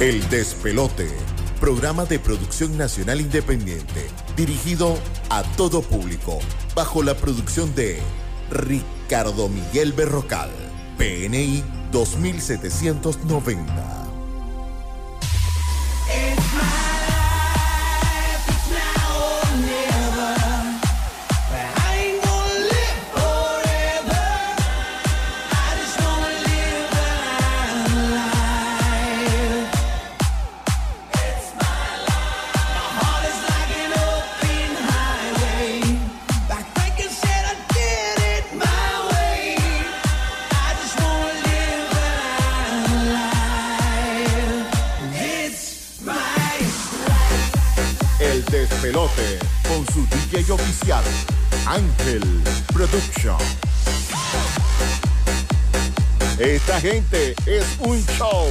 El Despelote, programa de producción nacional independiente, dirigido a todo público, bajo la producción de Ricardo Miguel Berrocal, PNI 2790. auspiciado Ángel Production. Esta gente es un show.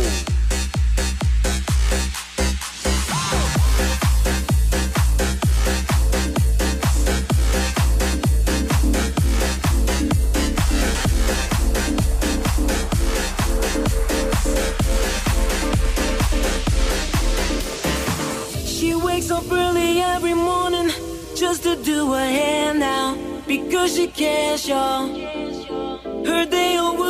Music Heard they all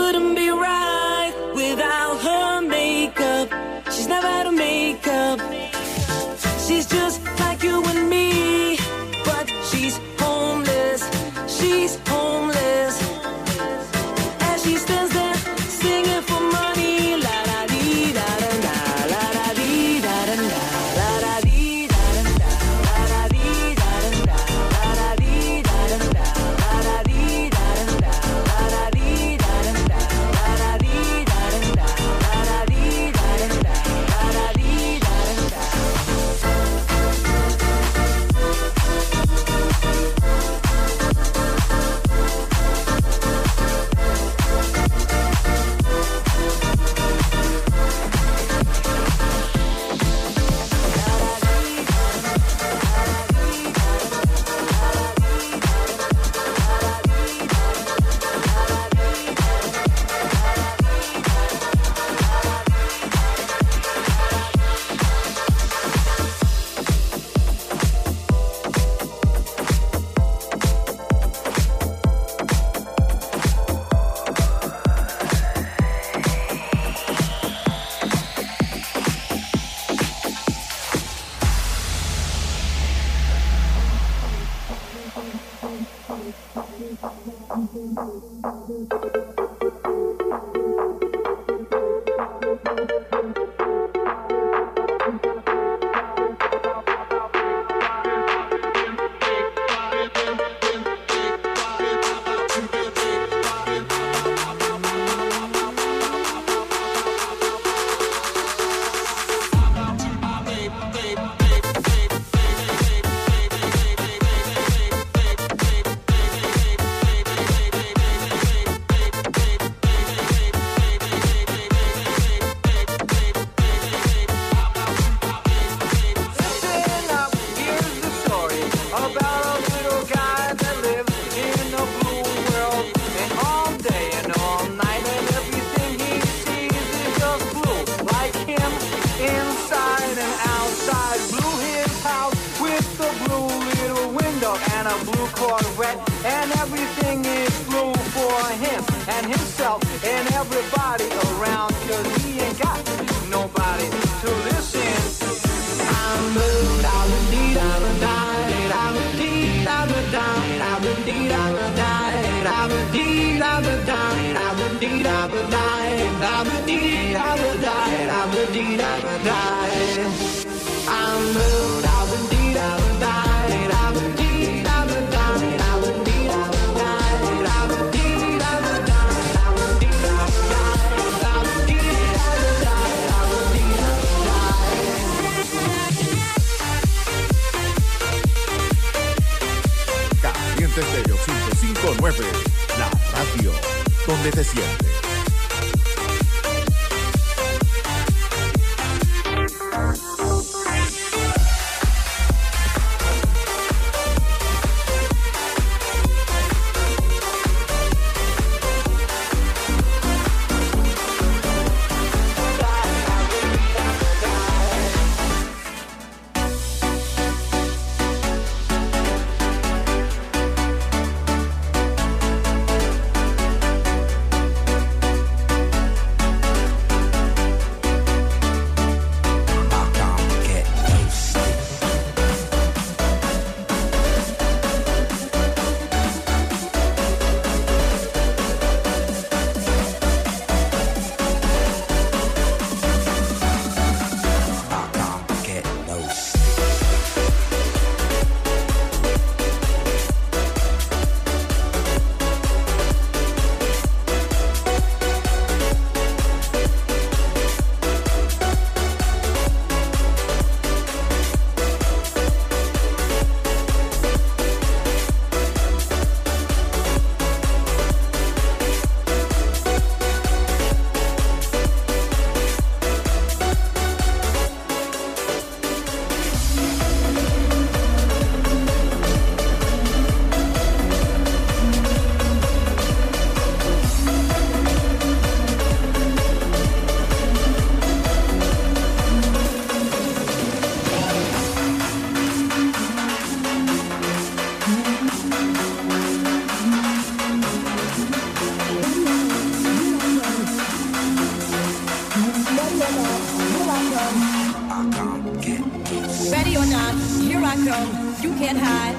Ready or not, here I come. You can't hide.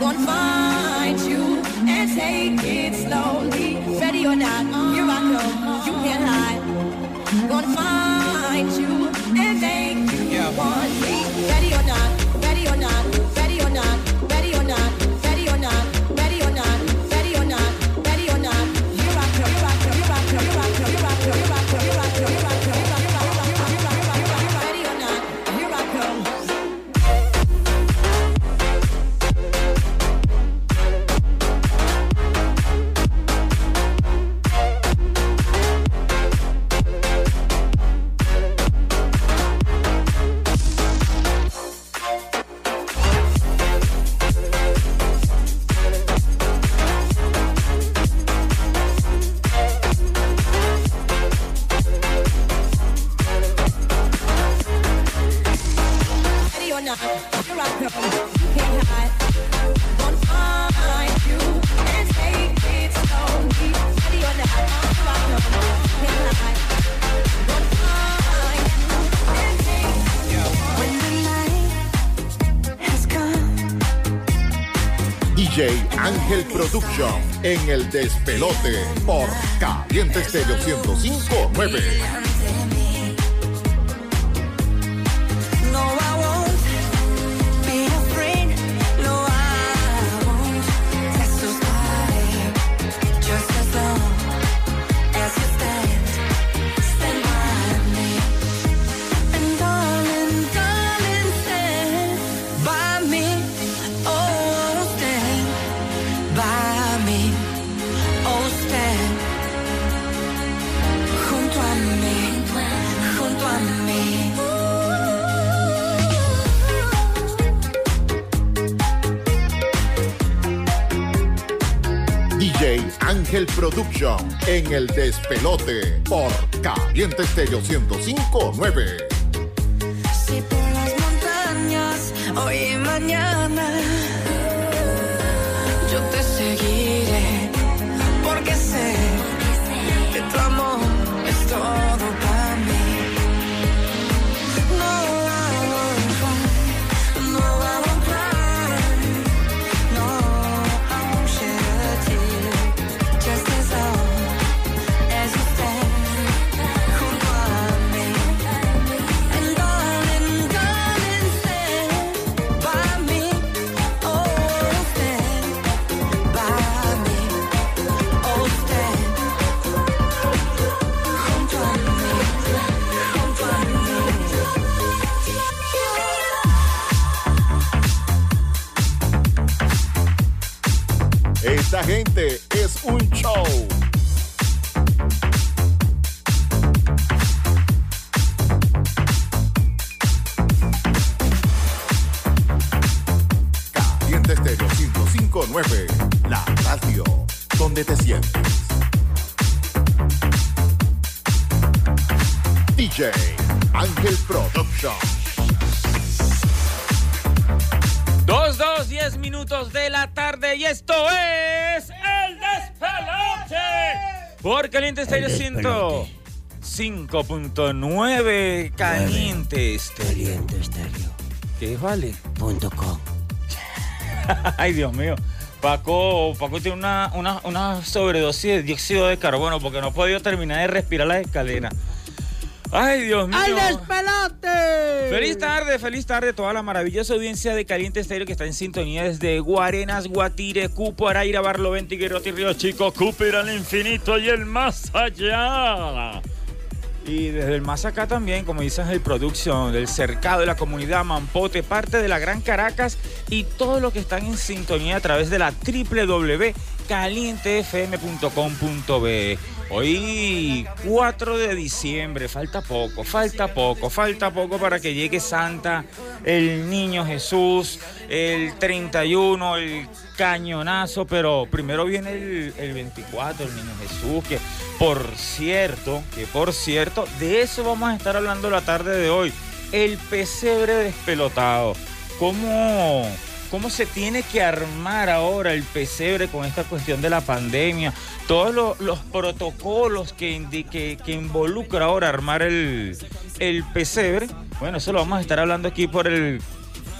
Gonna find you and take it slowly. Ready or not, here I come. You can't hide. Gonna find you and make you want me. Ready or not, Production en el despelote por Caliente Estéreo 1059. En el despelote por Caliente Estéreo 1059. 1059, la radio donde te sientes. DJ Ángel Production. Dos, dos, diez minutos de la tarde y esto es el despelote. Por Caliente Estéreo 105.9 Caliente Estéreo. Caliente Estéreo. ¿Qué vale? Punto com. Ay, Dios mío. Paco, Paco tiene una, una, una sobredosis de dióxido de carbono porque no ha podido terminar de respirar las escaleras. Ay, Dios mío. ¡Al despelote! Feliz tarde, feliz tarde a toda la maravillosa audiencia de Caliente Estéreo que está en sintonía desde Guarenas, Guatire, Cupo, Araira, Barlovento, Guerrero, Río Chico, Cúpira, al infinito y el más allá. Y desde el más acá también, como dices, el Production, del Cercado, de la comunidad Mampote, parte de la Gran Caracas y todos los que están en sintonía a través de la www.calientefm.com.be. Hoy 4 de diciembre, falta poco, falta poco, falta poco para que llegue Santa, el niño Jesús, el 31, el cañonazo, pero primero viene el, el 24, el niño Jesús, que por cierto, que por cierto, de eso vamos a estar hablando la tarde de hoy, el pesebre despelotado. ¿Cómo, cómo se tiene que armar ahora el pesebre con esta cuestión de la pandemia? Todos lo- los protocolos que, que, involucra ahora armar el, el pesebre. Bueno, eso lo vamos a estar hablando aquí por el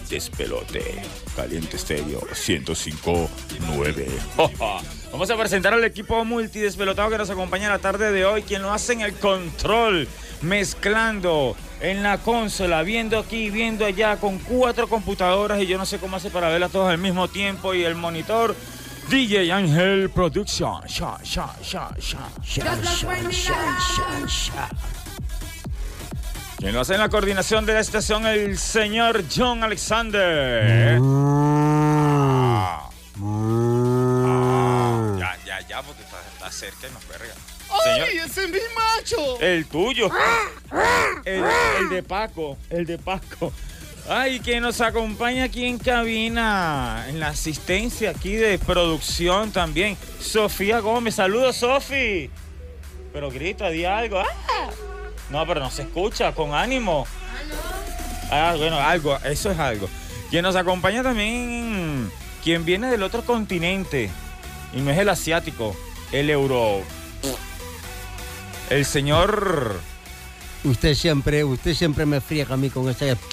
despelote. Caliente Estéreo 1059. Vamos a presentar al equipo multidespelotado que nos acompaña la tarde de hoy, quien lo hace en el control, mezclando en la consola, viendo aquí, viendo allá, con cuatro computadoras y yo no sé cómo hace para verlas todas al mismo tiempo y el monitor. DJ Ángel Production. Sha, sha, sha, sha. Sha, sha, sha, sha, sha. Quien lo hace en la coordinación de la estación, el señor John Alexander. Ah. Ah, ya, ya, ya, porque está, está cerca y nos verga. Señor, ese es mi macho! el tuyo. El, el de Paco. El de Paco. Ay, que nos acompaña aquí en cabina, en la asistencia aquí de producción también. Sofía Gómez. Saludos, Sofi. Pero grita, di algo. ¡Ah! No, pero no se escucha, con ánimo. Ah, bueno, algo, eso es algo. Quien nos acompaña también, quien viene del otro continente, y no es el asiático, el euro. El señor. Usted siempre, usted siempre me friega a mí con ese...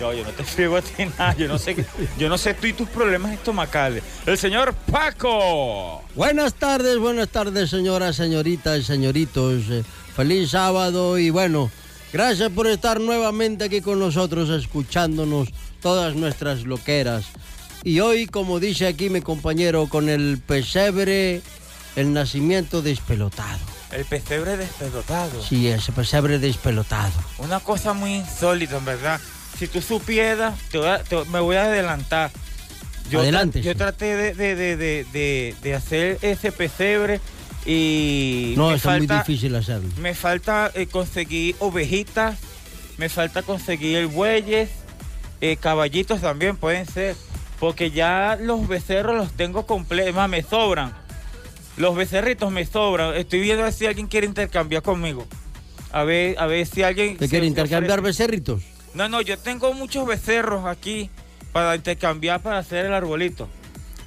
Yo, yo no te friego a ti nada, yo no sé, yo no sé tú y tus problemas estomacales. El señor Paco. Buenas tardes, buenas tardes, señoras, señoritas, señoritos. Eh, Feliz sábado y bueno, gracias por estar nuevamente aquí con nosotros, escuchándonos todas nuestras loqueras. Y hoy, como dice aquí mi compañero, con el pesebre, el nacimiento despelotado. El pesebre despelotado. Sí, ese pesebre despelotado. Una cosa muy insólita, en verdad. Si tú supieras, te voy a- te- me voy a adelantar. Yo, Adelante, yo traté de, de- de- de- de- de hacer ese pesebre y No, está muy difícil hacerlo. me falta eh, conseguir ovejitas, me falta conseguir bueyes, eh, caballitos también pueden ser, porque ya los becerros los tengo completos, más me sobran. Los becerritos me sobran. Estoy viendo a ver si alguien quiere intercambiar conmigo. A ver, a ver si alguien. ¿Te quiere intercambiar becerritos? No, no, yo tengo muchos becerros aquí para intercambiar para hacer el arbolito.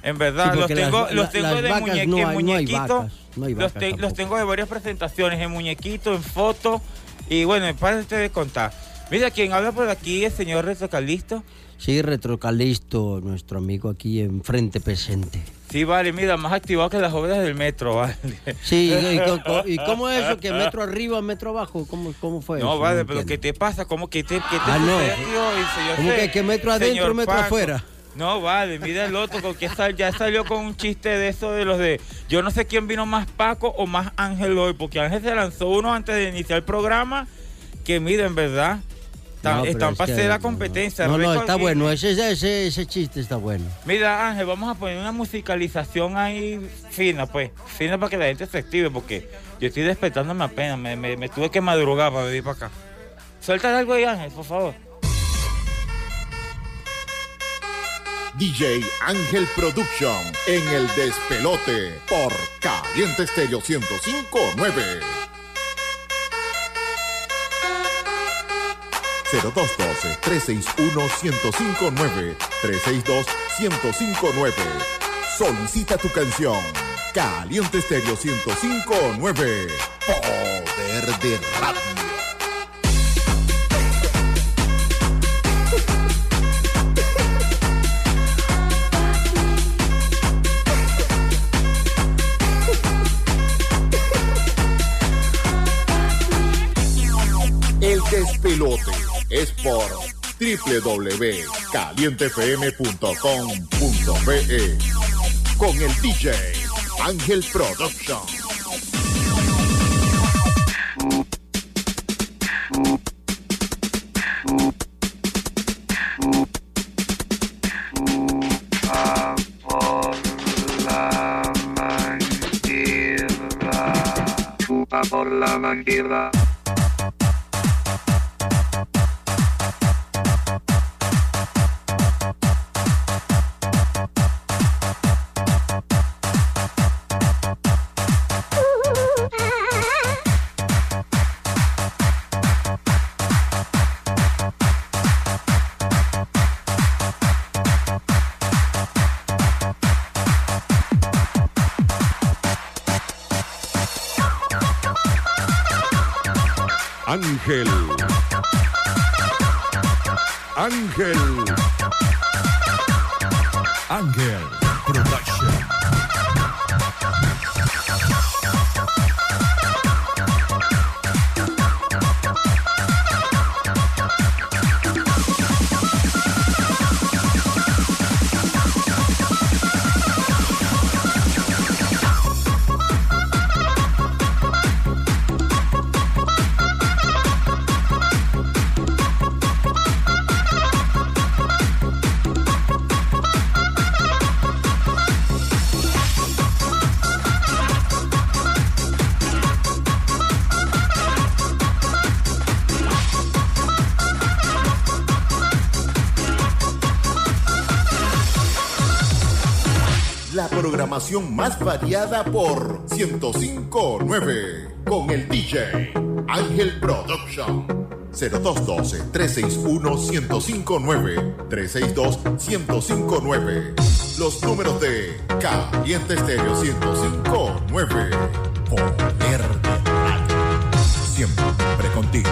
En verdad, Sí, los tengo, las- los la- tengo las de muñeque, no hay- en no hay muñequito. vacas, no hay los, te- tengo de varias presentaciones, en muñequito, en foto. Y bueno, párate de contar. Mira, quien habla por aquí es el señor Retrocalisto. Sí, Retrocalisto, nuestro amigo aquí enfrente presente. Sí, vale, mira, más activado que las obras del metro, vale. Sí, ¿y, y cómo es eso? ¿Que metro arriba, metro abajo? ¿Cómo, cómo fue eso? No, vale, pero entiendo. ¿qué te pasa? ¿Cómo que te, qué te Ah, no. yo ¿Cómo sé, que- que metro adentro, metro Paco. afuera? No, vale, mira el otro, porque sal- ya salió con un chiste de eso de los de. Yo no sé quién vino más Paco o más Ángel hoy, porque Ángel se lanzó uno antes de iniciar el programa, que mira, en verdad, No, pero están es para que- hacer la competencia. No, no, está bueno, ese, ese, ese chiste está bueno. Mira, Ángel, vamos a poner una musicalización ahí fina, pues. Fina para que la gente se active, porque yo estoy despertándome apenas. Me, me, me tuve que madrugar para venir para acá. Suelta algo ahí, Ángel, por favor. DJ Ángel Production en el despelote por Caliente Estéreo 1059. 0212-361-1059. 362-1059. Solicita tu canción. Caliente Estéreo 1059. Poder de radio. El despelote es por www.calientefm.com.be con el DJ Ángel Production. Chupa por la manguera. Ángel. Ángel. Ángel Production. Programación más variada por 1059 con el DJ Ángel Production. 0212-361-1059 362-1059 Los números de Caliente Estéreo 1059 Poder de. Siempre contigo.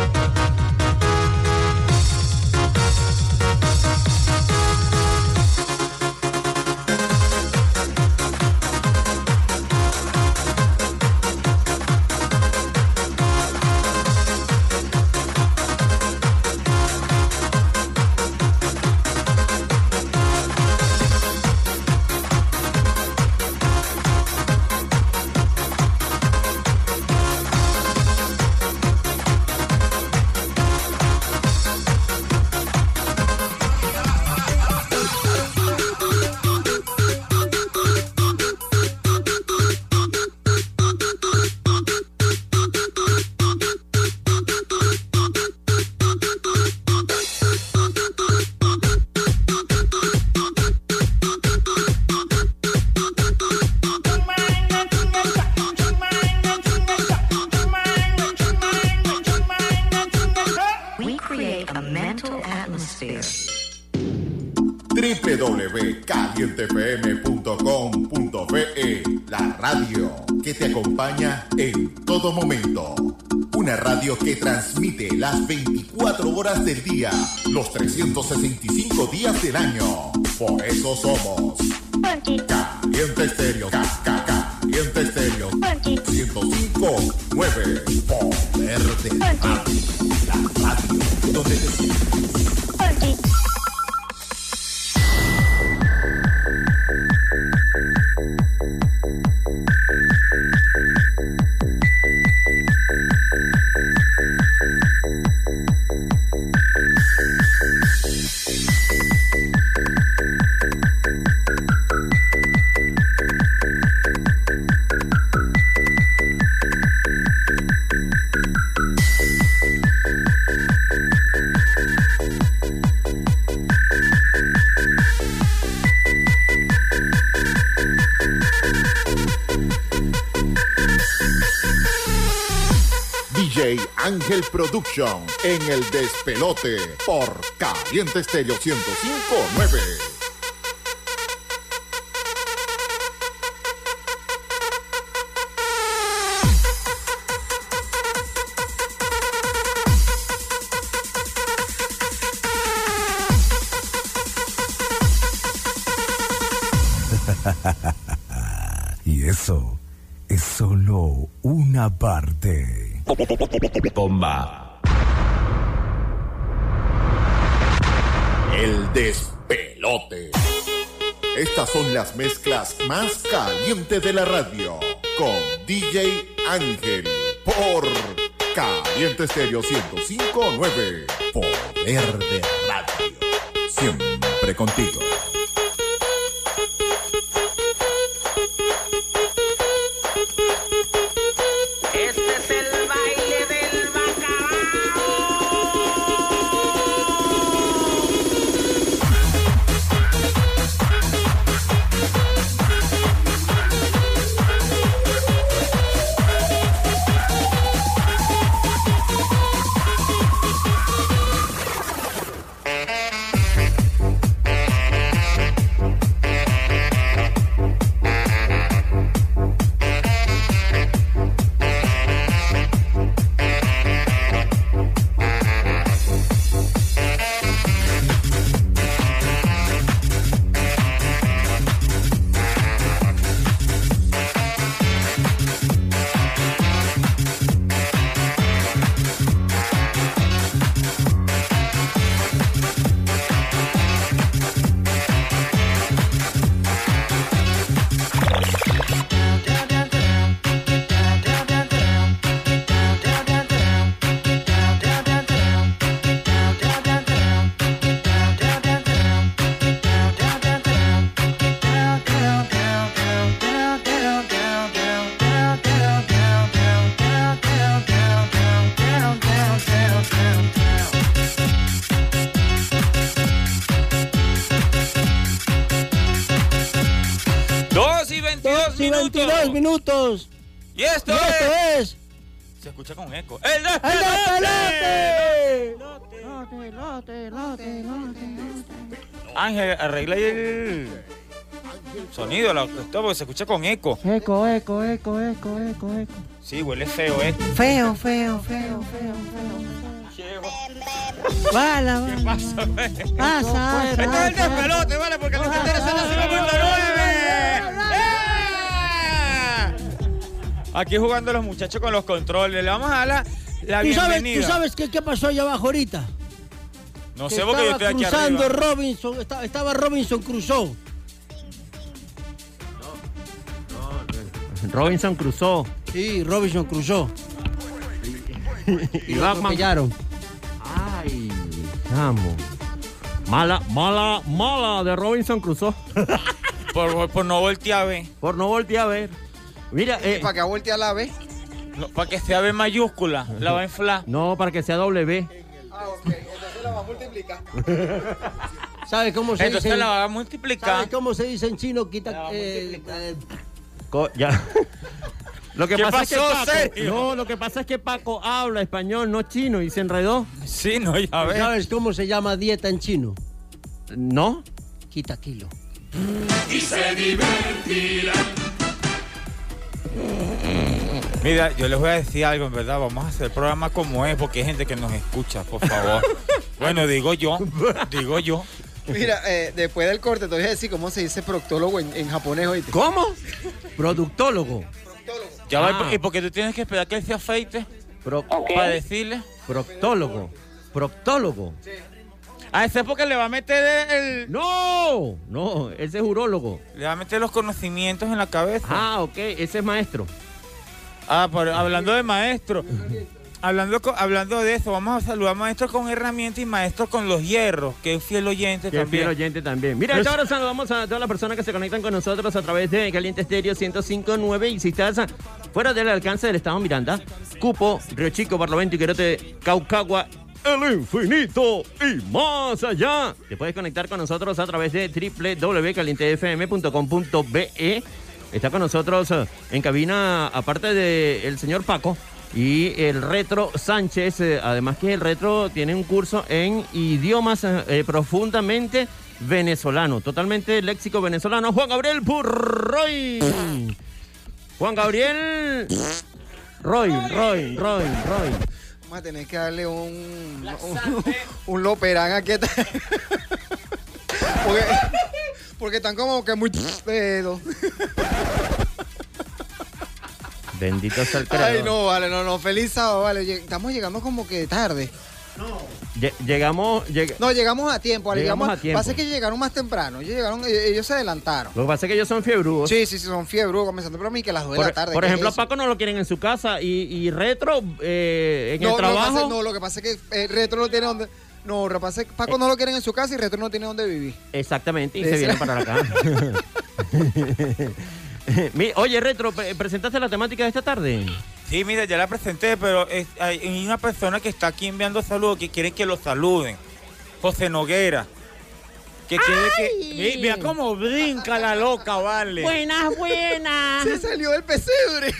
Ángel Production en el despelote por Caliente Estéreo 1059. Y eso es solo una parte. Las mezclas más calientes de la radio con DJ Ángel por Caliente Estéreo 1059. Poder de radio. Siempre contigo. Escucha con eco. ¡El ¡El despelote! Ángel, arregla el sonido, la porque se escucha con eco. Eco, eco, eco, eco, eco, eco. Sí, huele feo, ¿eh? Feo, feo, feo, feo, feo. Bala, ¿Qué bala. pasa, ve? Pasa, Este es el pasa. despelote, ¿vale? Porque los tenderes son las 5.9. Aquí jugando los muchachos con los controles. Le vamos a dar la, la ¿Tú sabes, bienvenida. ¿Tú sabes qué, qué pasó allá abajo ahorita? no Que sé porque yo estaba estoy aquí cruzando arriba. Robinson, estaba, estaba Robinson Crusoe. Robinson cruzó. Sí, Robinson Crusoe. Y Lo Batman. atropellaron. Ay, chamo. Mala, mala, mala de Robinson cruzó. Por, por no voltear a ver. Por no voltear a ver. Mira, eh, Para que voltee a la. No, para que sea B mayúscula. La va a inflar. no, para que sea W. Ah, ok. Entonces la va a multiplicar. ¿Sabes cómo se Entonces dice? la va a ¿Sabes multiplicar. cómo se dice en chino? Quita. eh, eh, ya. Lo que ¿Qué pasa pasó, es que Paco, no, lo que pasa es que Paco habla español, no chino, y se enredó. Sí, no, ya ves. ¿Sabes cómo se llama dieta en chino? ¿No? Quita kilo. Mira, yo les voy a decir algo, en verdad. Vamos a hacer el programa como es, porque hay gente que nos escucha, por favor. bueno, digo yo, digo yo. Mira, eh, después del corte te voy a decir cómo se dice proctólogo en, en japonés hoy. ¿Cómo? Productólogo. Ya va, Ah. ¿y por qué tú tienes que esperar que él se afeite Pro- para decirle? proctólogo. Proctólogo. A ese es porque le va a meter el, No, no, ese es urólogo. le va a meter los conocimientos en la cabeza. Ah, ok, ese es maestro. Ah, pero hablando de maestro, hablando, hablando de eso, vamos a saludar a maestro con herramientas y maestro con los hierros, que es fiel oyente Que también. fiel oyente también. Mira, esta hora saludamos a todas las personas que se conectan con nosotros a través de Caliente Estéreo 1059 y si estás fuera del alcance del Estado Miranda, Cupo, Río Chico, Barlovento, Iquerote, Caucagua, el infinito y más allá. Te puedes conectar con nosotros a través de www.calientefm.com.be. Está con nosotros eh, en cabina, aparte del señor Paco, y el Retro Sánchez, eh, además que el Retro tiene un curso en idiomas eh, profundamente venezolano, totalmente léxico venezolano. Juan Gabriel Purroy. Juan Gabriel Roy, Roy, Roy, Roy. Vamos a tener que darle un, un, un loperán a que porque, porque están como que muy pedo. Bendito sea el creador. Ay, no, vale, no, no. Feliz sábado, vale. Estamos llegando como que tarde. Lle- Llegamos, lleg- No, llegamos a tiempo. Llegamos a tiempo. Pasa que llegaron más temprano. Ellos llegaron, ellos, ellos se adelantaron. Lo que pasa es que ellos son fiebrudos. Sí, sí, sí, son fiebre, comenzando por mí que a las 2 de Por, la tarde. por ¿qué es ejemplo, a eso? Paco no lo quieren en su casa y, y Retro eh, en no, el trabajo. Lo que pasa, no, lo que pasa es que eh, Retro no tiene donde. No, lo que pasa es que Paco no lo quieren en su casa y Retro no tiene donde vivir. Exactamente, y Ese- se vienen para acá. Oye, Retro, pre- ¿presentaste la temática de esta tarde? Sí, mira, ya la presenté, pero es- hay una persona que está aquí enviando saludos que quiere que lo saluden. José Noguera. Que quiere que. Mi- Mira cómo brinca la loca, vale. Buenas, buenas. Se salió del pesebre.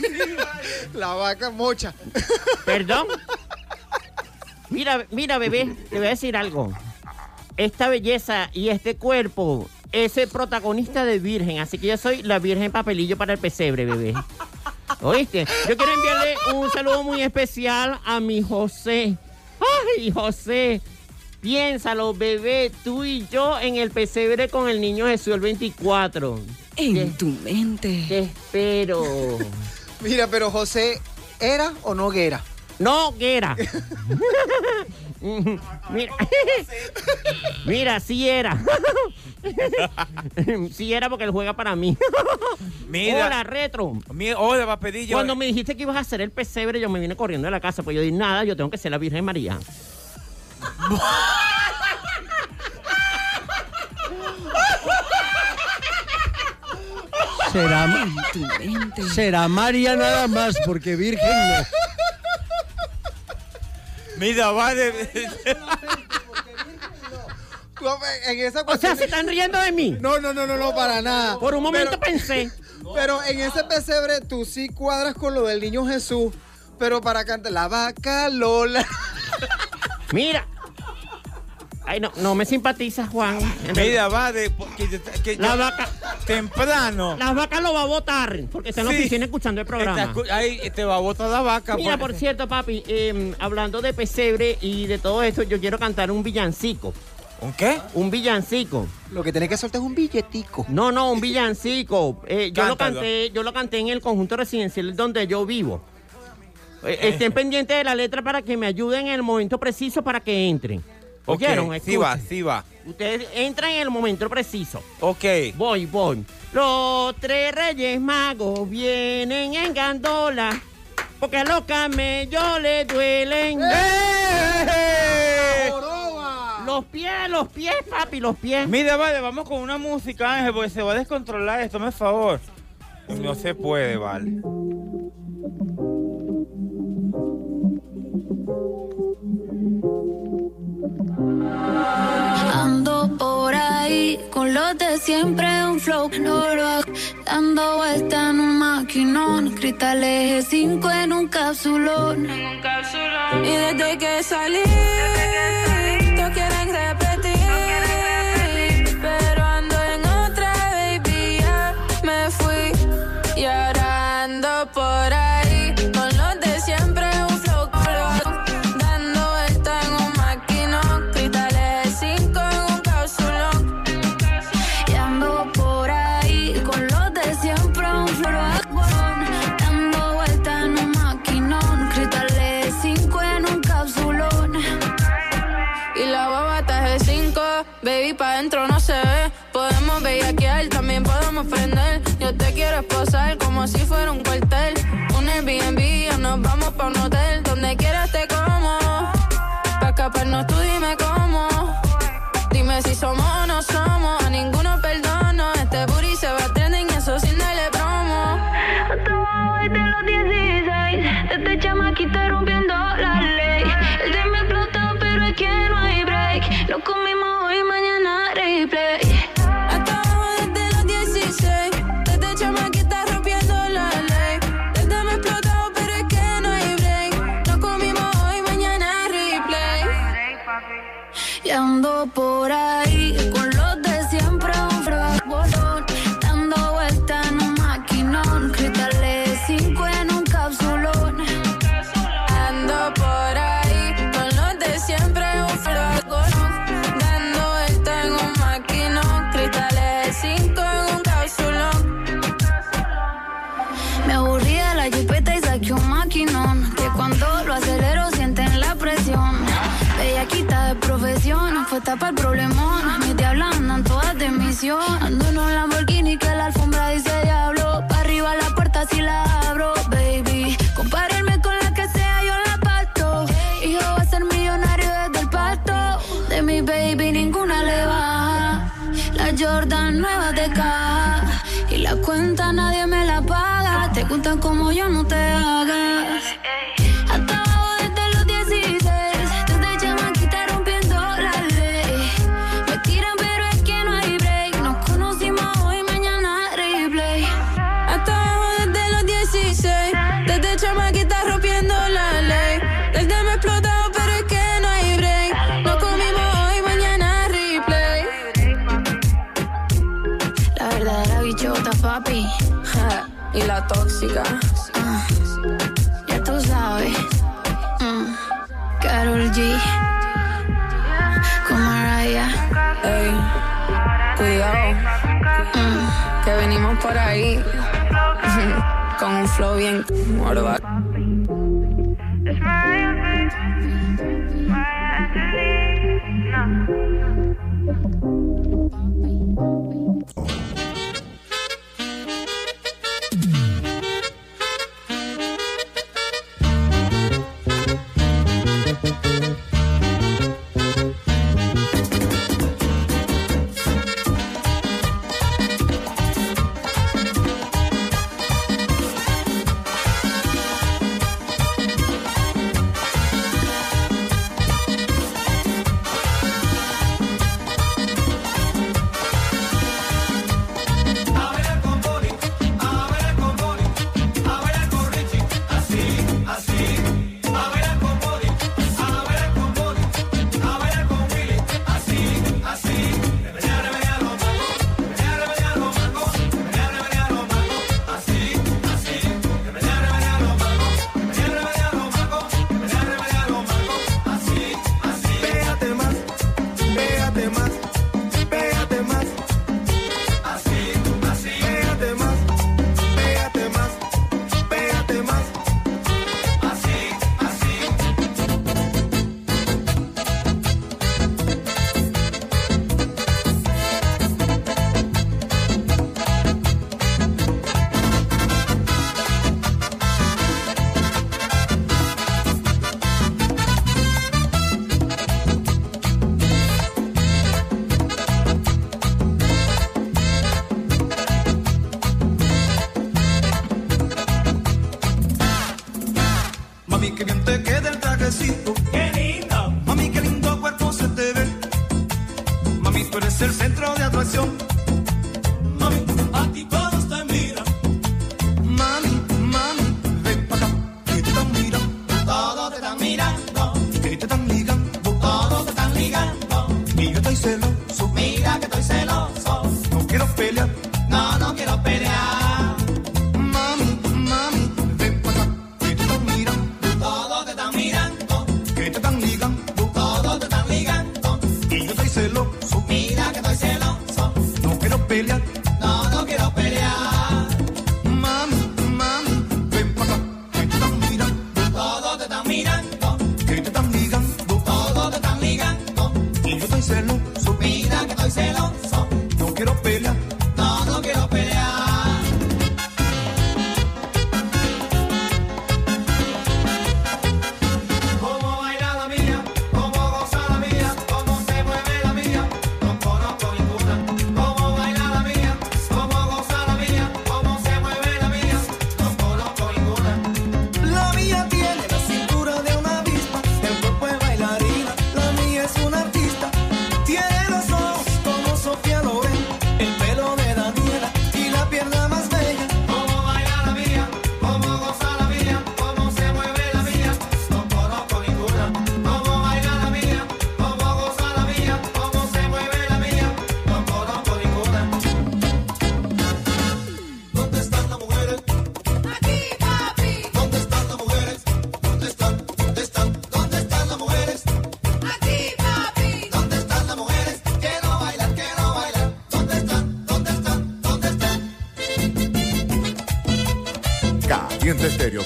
la vaca mocha. Perdón. Mira, mira, bebé, te voy a decir algo. Esta belleza y este cuerpo es el protagonista de Virgen, así que yo soy la Virgen papelillo para el pesebre, bebé. ¿Oíste? Yo quiero enviarle un saludo muy especial a mi José. ¡Ay, José! Piénsalo, bebé, tú y yo en el pesebre con el niño Jesús el 24. En tu mente. Te espero. Mira, pero José, ¿era o no era? No, Guera. Mira, mira, sí era. sí era porque él juega para mí. Mira. Hola, Retro. Hola. Cuando me dijiste que ibas a hacer el pesebre, yo me vine corriendo de la casa, pues yo dije, nada, yo tengo que ser la Virgen María. Será, será María nada más, porque Virgen no. Mira. En esa O sea, se están riendo de mí. No, no, no, no, no, para nada. Por un momento Pero- pensé. Pero en ese pesebre tú sí cuadras con lo del niño Jesús. Pero para cantar la vaca Lola. Mira. Ay, no, no me simpatiza, Juan. Mira, va de. porque- que La vaca. Temprano. Las vacas lo va a votar porque está en la Sí. oficina escuchando el programa. Está escu- Ahí te va a botar la vaca. Mira, pues. por cierto, papi, eh, hablando de pesebre y de todo esto, yo quiero cantar un villancico. ¿Un qué? Un villancico. Lo que tenés que soltar es un billetico. No, no, un villancico. Eh, yo lo canté, yo lo canté en el conjunto residencial donde yo vivo. Eh, estén pendientes de la letra para que me ayuden en el momento preciso para que entren. ¿Oyeron? sí va, sí va. Ustedes entran en el momento preciso. Ok. Voy, voy. Los tres reyes magos vienen en gandola. Porque a los camellos le duelen. ¡Eh! Los pies, los pies, papi, los pies. Mira, vale, vamos con una música, Ángel, porque se va a descontrolar esto, me favor. No se puede, vale. Ando por ahí con los de siempre, un flow loro, dando vuelta en un maquinón, cristales 5 en un capsulón. Y desde que salí, todos quieren repetir, pero ando en otra, baby, ya me fui. Y ahora ando por ahí Yo te quiero esposar como si fuera un cuartel. Un Airbnb o nos vamos pa' un hotel. Donde quieras te como. Pa' escaparnos tú dime cómo. Dime si somos, profesión, fue y la tóxica. Ah, ya tú sabes. Mm, Karol G. Con Mariah. Ey, cuidado. Mm, que venimos por ahí. Con un flow bien morba.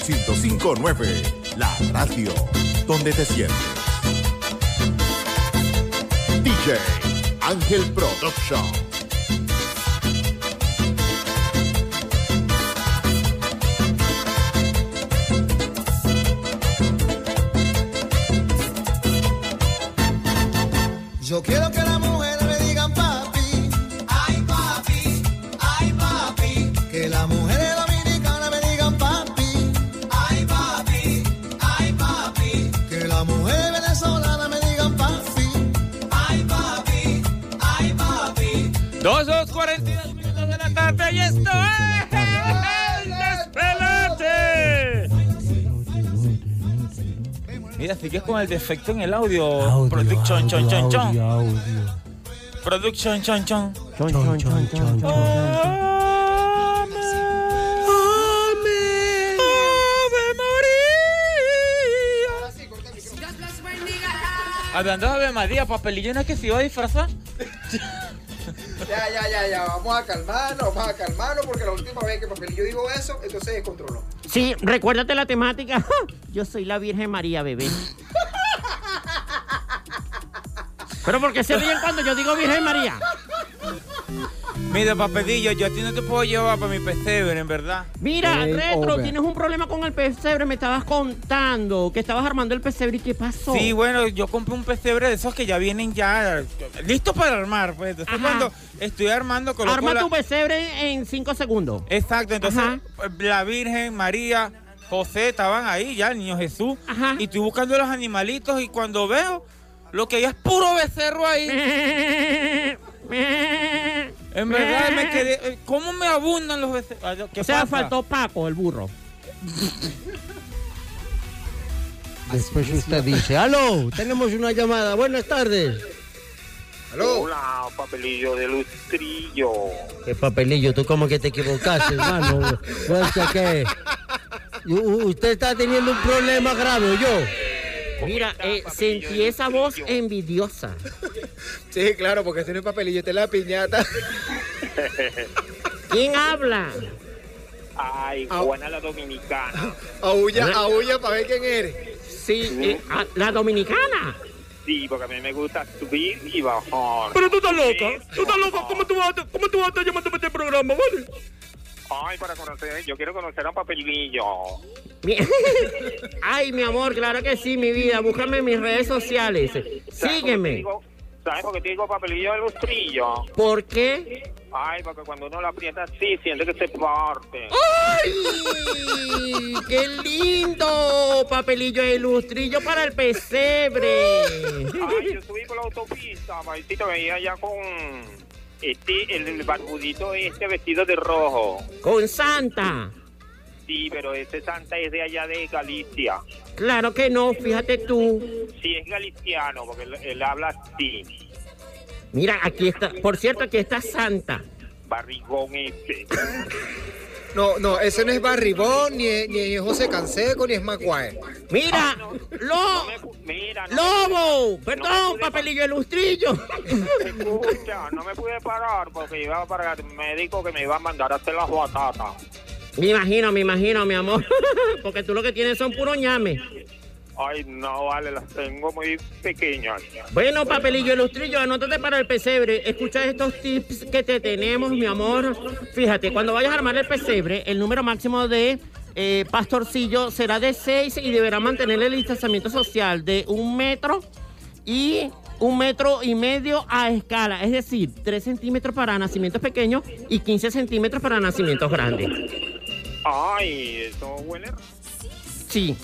1059, la radio donde te sientes. DJ Ángel Production. Y esto es el despelote. Mira, sigues con el defecto en el audio. Production, chon, chon, chon. Production, chon, chon. Chon, chon, chon, chon, Hablando de Ave María, papelillo no es que se iba a disfrazar. Ya, ya, ya, ya. Vamos a calmarnos, vamos a calmarnos, porque la última vez que Papelillo dijo eso, entonces se descontroló. Sí, recuérdate la temática. Yo soy la Virgen María, bebé. Pero porque se ríen cuando yo digo Virgen María. Mira, papelillo, yo a ti no te puedo llevar para mi pesebre, en verdad. Mira, Retro, tienes un problema con el pesebre. Me estabas contando que estabas armando el pesebre y qué pasó. Sí, bueno, yo compré un pesebre de esos que ya vienen ya listos para armar. Pues entonces Ajá. cuando estoy armando, coloco Arma la- tu pesebre en cinco segundos. Exacto, entonces Ajá. la Virgen, María, José estaban ahí ya, el niño Jesús. Y estoy buscando los animalitos y cuando veo, lo que hay es puro becerro ahí. en verdad me quedé. eh, ¿Cómo me abundan los becerros? ¿Qué o sea, pasa? faltó Paco, el burro. Después usted dice, aló, tenemos una llamada, buenas tardes. Hola, papelillo de lustrillo. ¿Qué papelillo? ¿Tú cómo que te equivocaste, hermano? ¿Pues qué? ¿Usted está teniendo un problema grave o yo? Mira, eh, sentí esa voz envidiosa. Sí, claro, porque no es papelillo, este es la piñata. ¿Quién habla? Ay, buena la dominicana. Aulla, aulla para ver quién eres. Sí, eh, ah, la dominicana. Sí, porque a mí me gusta subir y bajar. Pero tú estás loca. Tú estás loca. ¿Cómo tú vas a, cómo tú vas a estar llamando para este programa, vale? Ay, para conocer, yo quiero conocer a Papelillo. Ay, mi amor, claro que sí, mi vida. Búscame en mis redes sociales. ¿Sabes por qué te Sígueme. ¿Sabes por qué te digo Papelillo de lustrillo? ¿Por qué? Ay, porque cuando uno la aprieta así, siente que se parte. ¡Ay! ¡Qué lindo! Papelillo de lustrillo para el pesebre. Ay, yo subí por la autopista, Maicito, veía ya con este, el, el barbudito este vestido de rojo. Con Santa. Sí, pero ese Santa es de allá de Galicia. Claro que no, fíjate tú. Sí, es galiciano, porque él, él habla así. Mira, aquí está, por cierto, aquí está Santa. Barrigón este. No, no, ese no es Barribón, ni, es- ni es José Canseco, ni es Maguire. Mira, lo, Mira, no lobo, perdón, papelillo de lustrillo. Escucha, no me pude parar porque iba para el médico que me iba a mandar a hacer las batatas. Me imagino, me imagino, mi amor, porque tú lo que tienes son puro ñame. Ay, no, vale, las tengo muy pequeñas. Bueno, papelillo de lustrillo, anótate para el pesebre. Escucha estos tips que te tenemos, mi amor. Fíjate, cuando vayas a armar el pesebre, el número máximo de eh, pastorcillo será de 6 y deberá mantener el distanciamiento social de un metro y un metro y medio a escala. Es decir, 3 centímetros para nacimientos pequeños y 15 centímetros para nacimientos grandes. Ay, eso huele. Sí.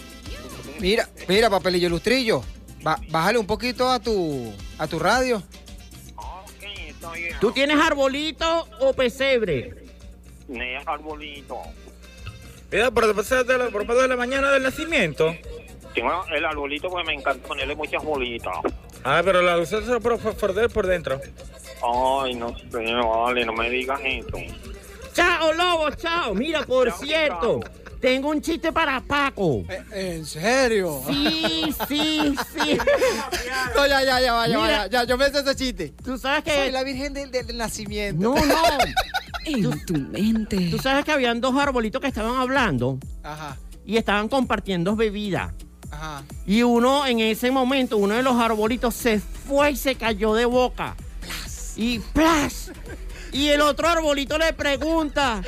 Mira, mira, papelillo lustrillo. Ba- bájale un poquito a tu a tu radio. ¿Tú tienes arbolito o pesebre? Ne arbolito. Mira, por después de la, por después de la mañana del nacimiento. Tengo el arbolito porque me encanta ponerle muchas bolitas. Ah, pero la usted se lo por, por, por, por dentro. Ay, no sé, vale, no me digas eso. Chao, lobo, chao. Mira, por cierto, tengo un chiste para Paco. ¿En serio? Sí, sí, sí. No, ya, ya, ya, va, ya, va, Mira. ya, ya, yo me sé ese chiste. Tú sabes que... Soy la virgen del, del- nacimiento. No, no. En tu mente. Tú sabes que habían dos arbolitos que estaban hablando Ajá, y estaban compartiendo bebida. ajá. Y uno, en ese momento, uno de los arbolitos se fue y se cayó de boca. Y ¡plas! Y el otro arbolito le pregunta,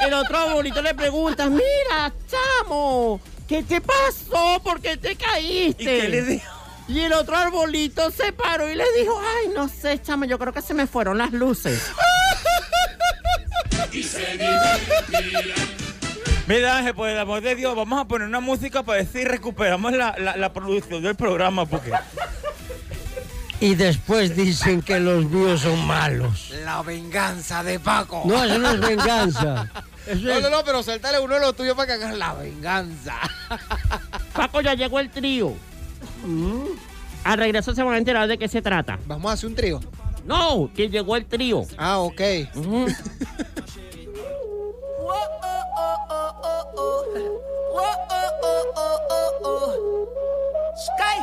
el otro arbolito le pregunta, mira, chamo, ¿qué te pasó? ¿Por qué te caíste? ¿Y qué le dijo? Y el otro arbolito se paró y le dijo, ay, no sé, chamo, yo creo que se me fueron las luces. Mira, Ángel, por el amor de Dios, vamos a poner una música para decir recuperamos la, la, la producción del programa porque. Y después dicen que los míos son malos. La venganza de Paco. No, eso no es venganza. Eso No, es- no, no, pero suéltale uno de los tuyos para que hagas la venganza. Paco, ya llegó el trío. Mm. Al regreso se van a enterar de qué se trata. Vamos a hacer un trío. No, que llegó el trío. Ah, ok. Sky,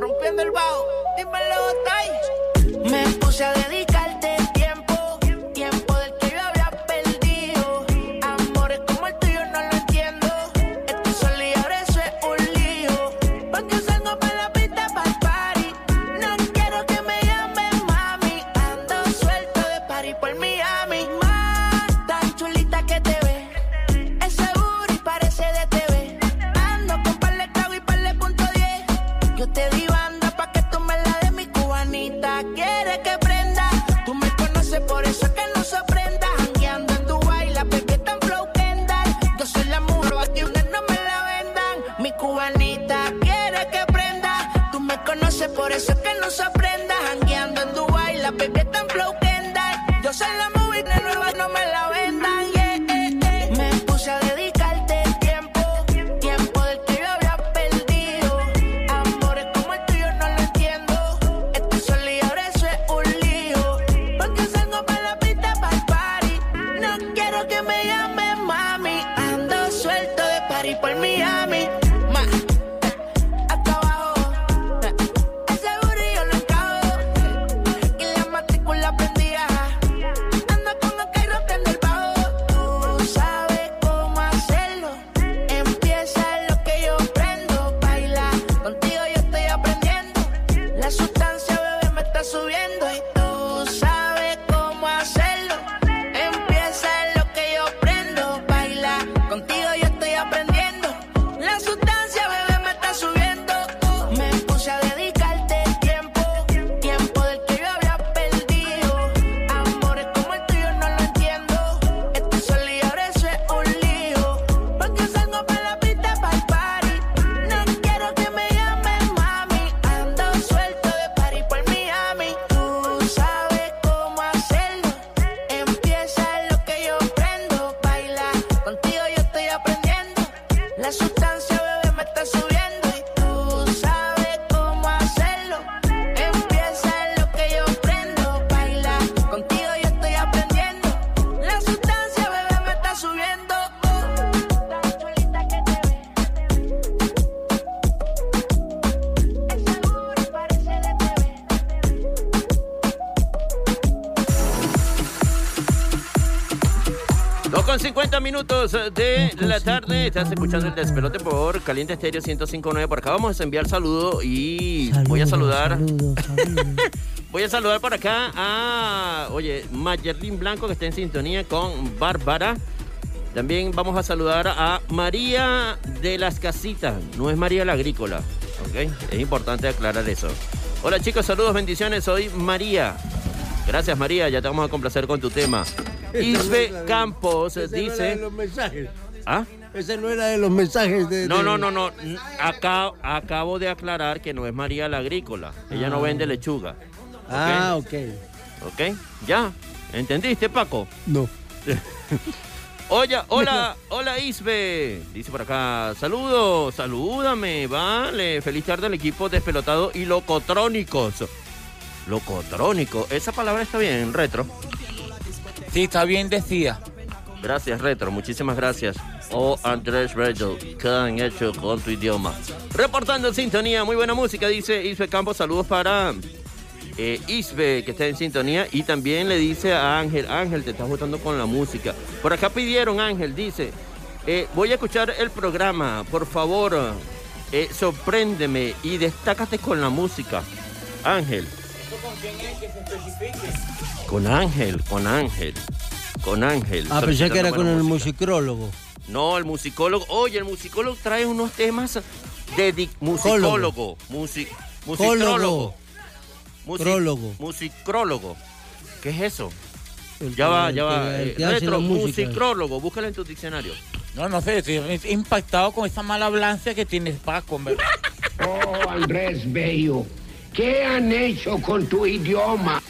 rompiendo el bajo, dímelo, Tai. Me puse a dedicarte minutos de la tarde. Estás escuchando el despelote por Caliente Estéreo 1059. Por acá vamos a enviar saludo y voy a saludar. voy a saludar por acá a, oye, Mayerlin Blanco que está en sintonía con Bárbara. También vamos a saludar a María de las Casitas. No es María la Agrícola, ¿ok? Es importante aclarar eso. Hola chicos, saludos, bendiciones. Soy María. Gracias María, ya te vamos a complacer con tu tema. Isbe Campos Ese no era dice... de los mensajes. ¿Ah? Ese no era de los mensajes de. No, de- no, no, no. Acabo de aclarar que no es María la Agrícola. Ella no Ah. vende lechuga. Ah, ok. ¿Ok? ¿Ya? ¿Entendiste, Paco? No. Oye, hola, hola Isbe. Dice por acá, saludos, salúdame, vale. Feliz tarde al equipo despelotado y locotrónicos. Locotrónico, esa palabra está bien, retro. Sí, está bien decía. Gracias, retro, muchísimas gracias. Oh, Andrés Retro, ¿qué han hecho con tu idioma? Reportando en sintonía, muy buena música, dice Isbe Campos. Saludos para eh, Isbe, que está en sintonía. Y también le dice a Ángel, Ángel, te estás gustando con la música. Por acá pidieron, Ángel, dice, eh, voy a escuchar el programa, por favor, eh, sorpréndeme y destácate con la música. Ángel, ¿Con quién es que se especifique? Con Ángel, con Ángel, con Ángel. Ah, pensé que era con el música. musicólogo. No, el musicólogo. Oye, el musicólogo trae unos temas de musicólogo. Musi, musicrólogo. Musi- Prólogo. Musicrólogo. ¿Qué es eso? El ya que- va, el ya va. eh, retro, musicrólogo. Búscalo en tu diccionario. No, no sé, estoy impactado con esa mala hablancia que tienes Paco, en verdad. Oh, Andrés Bello, ¿qué han hecho con tu idioma?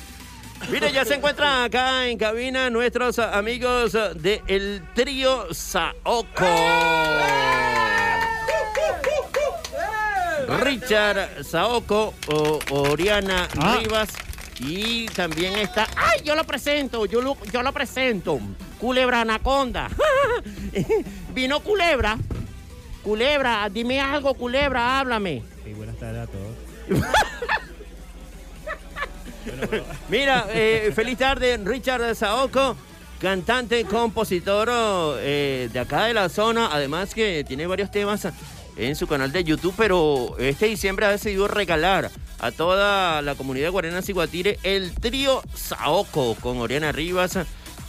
Mire, ya se encuentran acá en cabina nuestros amigos de el trío Saoko. Richard Saoko, o- Oriana Rivas y también está. ¡Ay! Yo lo presento, yo lo, yo lo presento. Culebra Anaconda. Vino Culebra. Culebra, dime algo, Culebra, háblame. buenas tardes a todos. Mira, eh, feliz tarde, Richard Saoko, cantante, compositor eh, de acá de la zona, además que tiene varios temas en su canal de YouTube, pero este diciembre ha decidido regalar a toda la comunidad Guarena Ciguatire el trío Saoko con Oriana Rivas,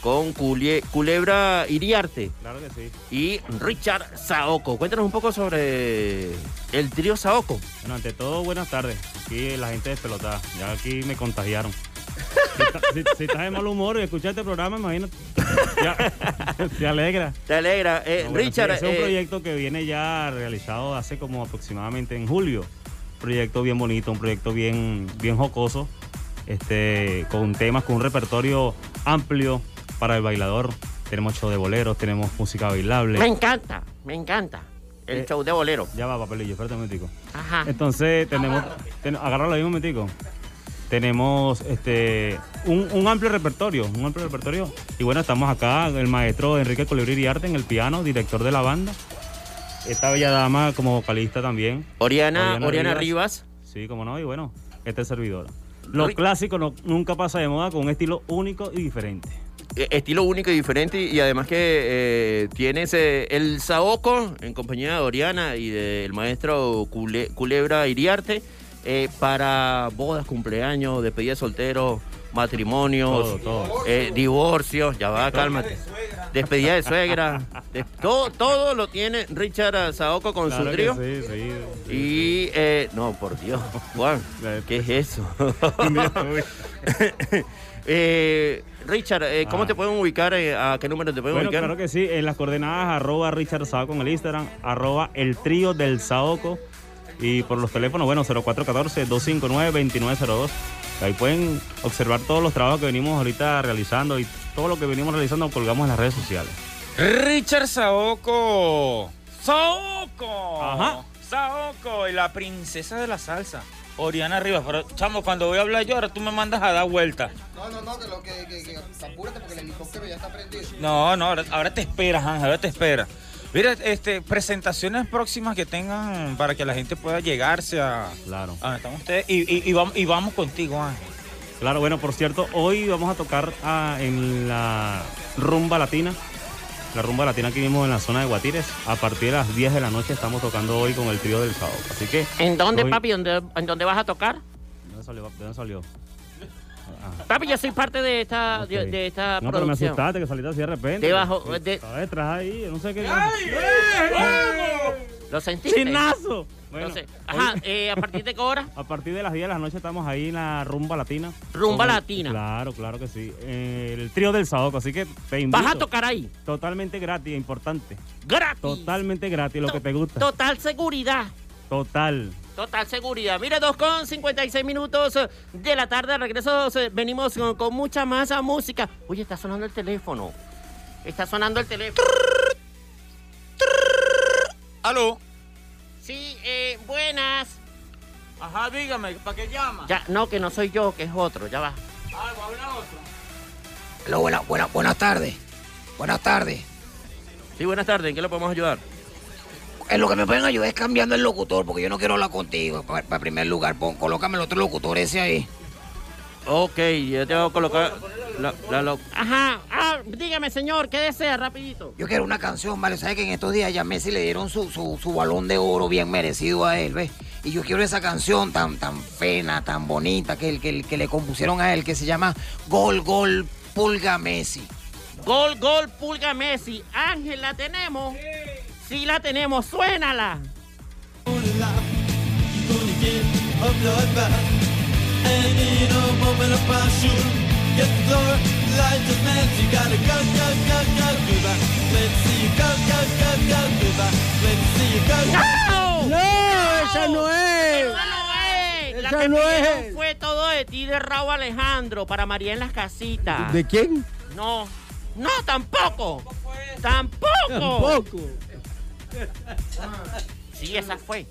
con Culebra Iriarte Claro que sí. y Richard Saoko. Cuéntanos un poco sobre el trío Saoko. Bueno, ante todo, buenas tardes. Aquí la gente despelotada. Ya aquí me contagiaron. Si, está- si- si estás de mal humor y escuchas este programa, imagínate. Ya, te alegra. Te alegra. Eh, No, bueno, sí, Richard, es un eh, proyecto que viene ya realizado hace como aproximadamente en julio. proyecto bien bonito, un proyecto bien, bien jocoso, este, con temas, con un repertorio amplio para el bailador. Tenemos show de boleros, tenemos música bailable. me encanta, me encanta. El Eh, show de bolero. Ya va, papelillo, espérate un momentico. Ajá. Entonces tenemos, ten- agárralo ahí un momentico. Tenemos este un, un amplio repertorio, un amplio repertorio. Y bueno, estamos acá, el maestro Enrique Colibrí Iriarte en el piano, director de la banda. Esta bella dama como vocalista también. Oriana, Oriana Rivas. Sí, como no, y bueno, este servidor. Lo Ri- clásico no- nunca pasa de moda con un estilo único y diferente. Eh, Estilo único y diferente y además que eh, tienes eh, el Saoko en compañía de Oriana y del maestro Cule- Culebra Iriarte eh, para bodas, cumpleaños, despedida de solteros, matrimonios, Todo, todo. eh, divorcios, ya va, cálmate. Despedida de suegra, de- todo, todo lo tiene Richard Saoko con Claro su trío. sí, sí, sí. Y, no, por Dios, Juan, ¿qué es eso? Eh, Richard, eh, ¿cómo Ah. te pueden ubicar? eh, ¿A qué número te pueden Bueno, ubicar? claro que sí, en las coordenadas arroba Richard Saoco en el Instagram, arroba el trío del Saoco y por los teléfonos, bueno, 0414-259-2902. Ahí pueden observar todos los trabajos que venimos ahorita realizando y todo lo que venimos realizando colgamos en las redes sociales. Richard Saoko. Saoko. Ajá. Saoko, y la princesa de la salsa. Oriana Rivas. Pero, chamo, cuando voy a hablar yo, ahora tú me mandas a dar vuelta. No, no, no, que lo que, que, que apúrate porque el helicóptero ya está prendido. No, no, ahora, ahora te esperas, Ángel, ahora te esperas. Mira, este, presentaciones próximas que tengan para que la gente pueda llegarse a. Claro. a donde están ustedes. Y, y- y vamos, y vamos contigo, Ángel. Claro, bueno, por cierto, hoy vamos a tocar ah, en la rumba latina la rumba latina aquí mismo en la zona de Guatires. A partir de las 10 de la noche estamos tocando hoy con el trío del sábado. Así que. ¿En dónde, hoy- papi? ¿Dónde- ¿En dónde vas a tocar? ¿De dónde salió? ¿De dónde salió? Papi, yo soy parte de esta, de, de esta No, pero me producción. asustaste que saliste así de repente. Debajo, Sí, de- Estaba detrás ahí, no sé qué. ¿Lo sentiste? ¡Chinazo! Bueno, No sé. Ajá, hoy- eh, ¿a partir de qué hora? A partir de las 10 de la noche estamos ahí en la rumba latina. Rumba el- latina. Claro, claro que sí. Eh, El trío del sábado, así que te invito. ¿Vas a tocar ahí? Totalmente gratis, importante. Gratis. Totalmente gratis, lo que te gusta. Total seguridad. Total. Total seguridad. Mire, 2 con 56 minutos de la tarde. Regreso, eh, venimos con, con mucha más música. Oye, está sonando el teléfono. Está sonando el teléfono. ¿Aló? Sí, eh, buenas. Ajá, dígame, ¿para qué llama? Ya, no, que no soy yo, que es otro. Ya va. Algo, habla otro. Hola, buena, buena- buenas tardes. Buenas tardes. Sí, buenas tardes. ¿En qué le podemos ayudar? En lo que me pueden ayudar es cambiando el locutor, porque yo no quiero hablar contigo. Para, primer lugar, pon, colócame el otro locutor ese ahí. Ok, yo te voy a colocar la, la lo- Ajá, ah, dígame, señor, ¿qué desea? Rapidito. Yo quiero una canción, ¿vale? ¿Sabes que en estos días ya Messi le dieron su, su, su balón de oro bien merecido a él, ¿ves? Y yo quiero esa canción tan, tan fena, tan bonita que, el- que, el- que le compusieron a él, que se llama Gol, Gol, Pulga Messi. Gol, gol, pulga Messi. Ángel, ¿la tenemos? Sí, la tenemos. Suénala. Of bloodbath. And in a moment of passion, get the door, light the match. You gotta go, go, go, go, go back. Let's see you go, go, go, go, go back. Let's see you go. ¡No! ¡No, esa no es! ¡Esa no es! La Esa que no es. fue todo de ti de Raúl Alejandro para María en las casitas. ¿De quién? No, no, tampoco. Tampoco. Tampoco. Sí, esa fue.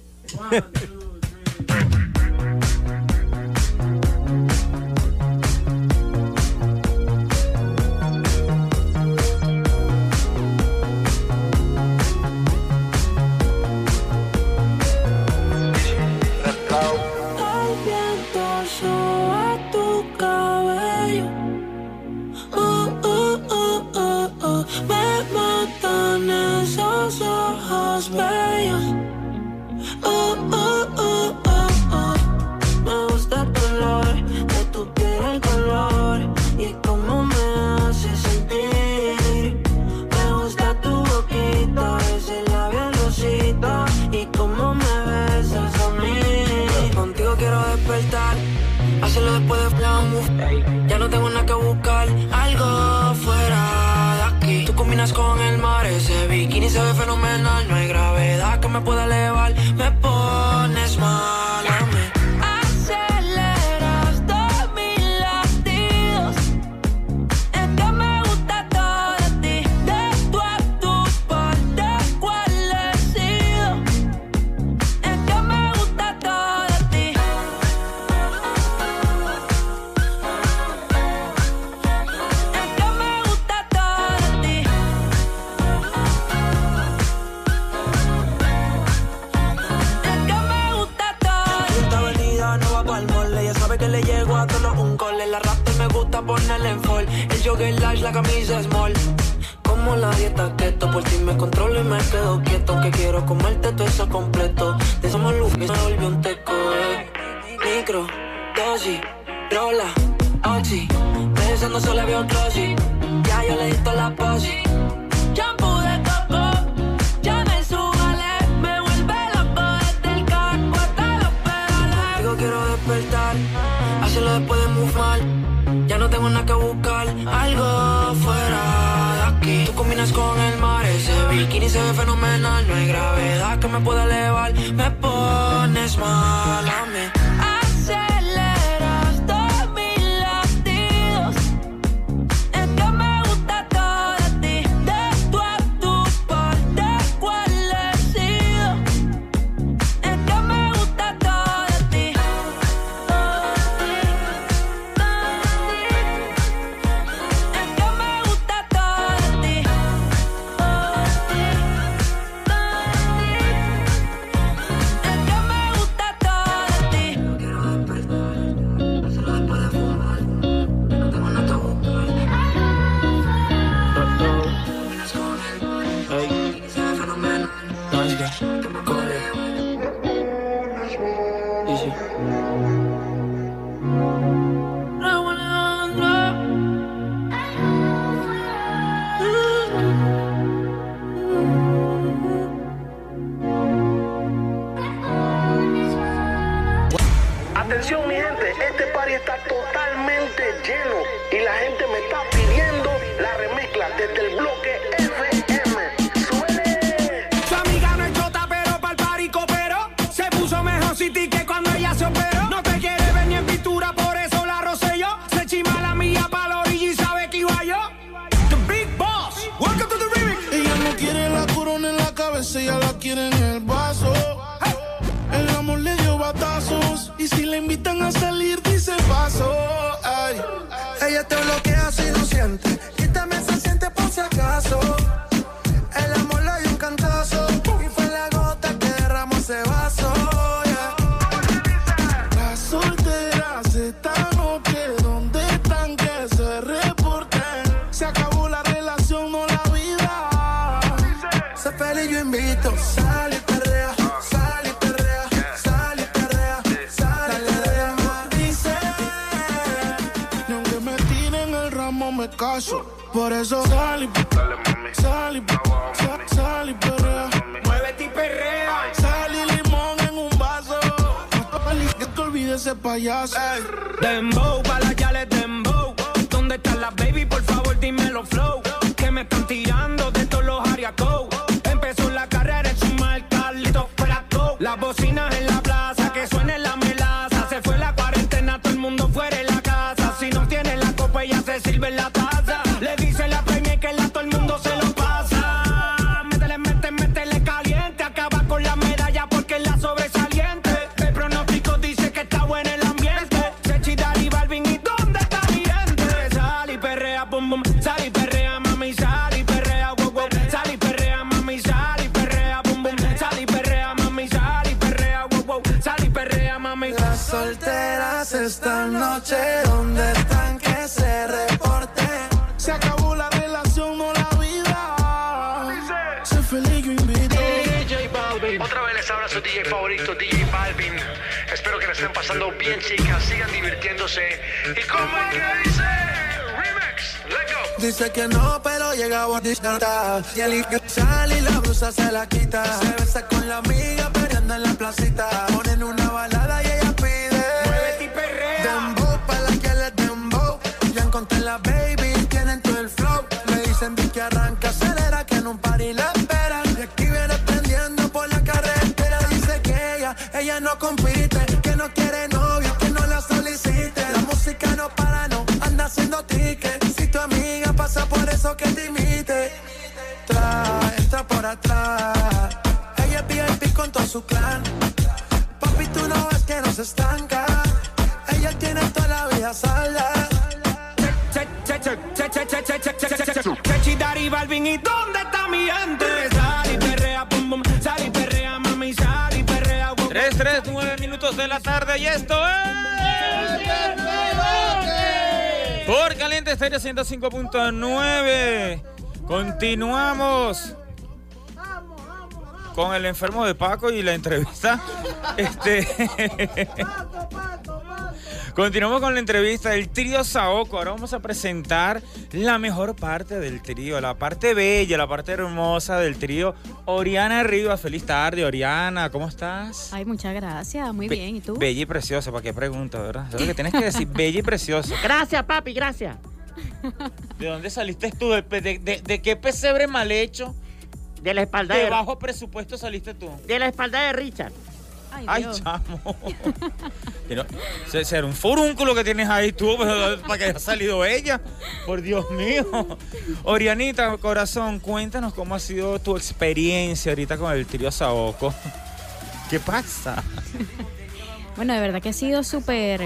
Bellos. Uh, uh, uh, uh, se ve fenomenal. No hay gravedad que me pueda elevar, camisas mol noche, ¿dónde están que se reporten? Se acabó la relación, no la vida. Sé feliz, yo invito. DJ Balvin. Otra vez les habla su DJ favorito, DJ Balvin. Espero que la estén pasando bien, chicas. Sigan divirtiéndose. ¿Y cómo es que dice? Remix, let's go. Dice que no, pero llega a disfrutar. Y el que sale y la blusa se la quita. Se besa con la amiga, peleando en la placita. Ponen una balada y ella Encontré la baby, tienen todo el flow. Me dicen que arranca, acelera, que en un party la esperan. Y aquí viene prendiendo por la carretera. Dice que ella, ella no compite. Que no quiere novio, que no la solicite. La música no para, no anda haciendo ticket. Si tu amiga pasa por eso que te imite. Tra, entra por atrás. Ella es VIP con todo su clan. ¿Y dónde está mi gente? Sal y perrea, pum, pum. Sal y perrea, mami, sal y perrea, wow. 3, 3, 9 minutos de la tarde y esto es... Por Caliente Estéreo 105.9. Continuamos con el enfermo de Paco y la entrevista. Este. Continuamos con la entrevista del trío Saoco. Ahora vamos a presentar la mejor parte del trío, la parte bella, la parte hermosa del trío. Oriana Rivas, feliz tarde, Oriana, ¿cómo estás? Ay, muchas gracias, muy Be- bien. ¿Y tú? Bella y preciosa, ¿para qué pregunta, verdad? Eso es lo que tienes que decir, bella y preciosa. Gracias, papi, gracias. ¿De dónde saliste tú? ¿De, de- de- de qué pesebre mal hecho? De la espalda ¿De de, bajo presupuesto saliste tú? de la espalda de Richard. Ay, chamo. Pero, se- será un furúnculo que tienes ahí tú para que haya salido ella. Por Dios mío. Orianita, corazón, cuéntanos cómo ha sido tu experiencia ahorita con el trío Saoco. ¿Qué pasa? Bueno, de verdad que ha sido súper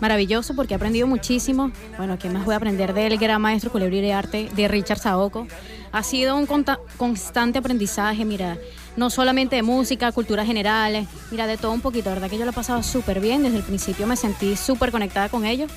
maravilloso porque he aprendido muchísimo. Bueno, ¿qué más voy a aprender del gran maestro culebrir de arte de Richard Saoco? Ha sido un constante aprendizaje, mira, no solamente de música, cultura general, mira, de todo un poquito. La verdad que yo lo he pasado súper bien. Desde el principio me sentí súper conectada con ellos.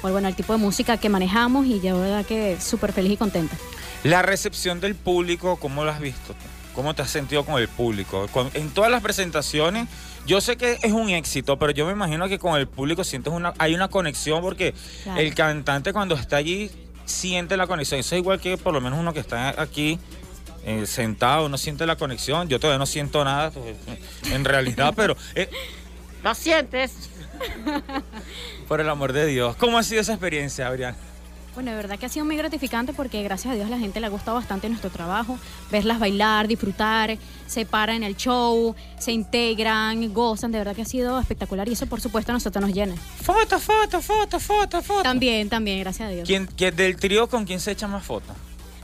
Por bueno, el tipo de música que manejamos y yo, de verdad que súper feliz y contenta. La recepción del público, ¿cómo lo has visto? ¿Cómo te has sentido con el público? Con- en todas las presentaciones, yo sé que es un éxito, pero yo me imagino que con el público sientes una, hay una conexión porque Claro. el cantante cuando está allí siente la conexión. Eso es igual que por lo menos uno que está aquí eh, sentado, no siente la conexión. Yo todavía no siento nada, pues, en realidad, pero eh, ¿Lo sientes? por el amor de Dios. ¿Cómo ha sido esa experiencia, Adrián? Bueno, de verdad que ha sido muy gratificante porque gracias a Dios a la gente le ha gustado bastante nuestro trabajo. Verlas bailar, disfrutar, se paran en el show, se integran, gozan. De verdad que ha sido espectacular y eso por supuesto a nosotros nos llena. Foto, foto, foto, foto, foto. También, también, gracias a Dios. ¿Quién, quién- del trío con quién se echa más fotos?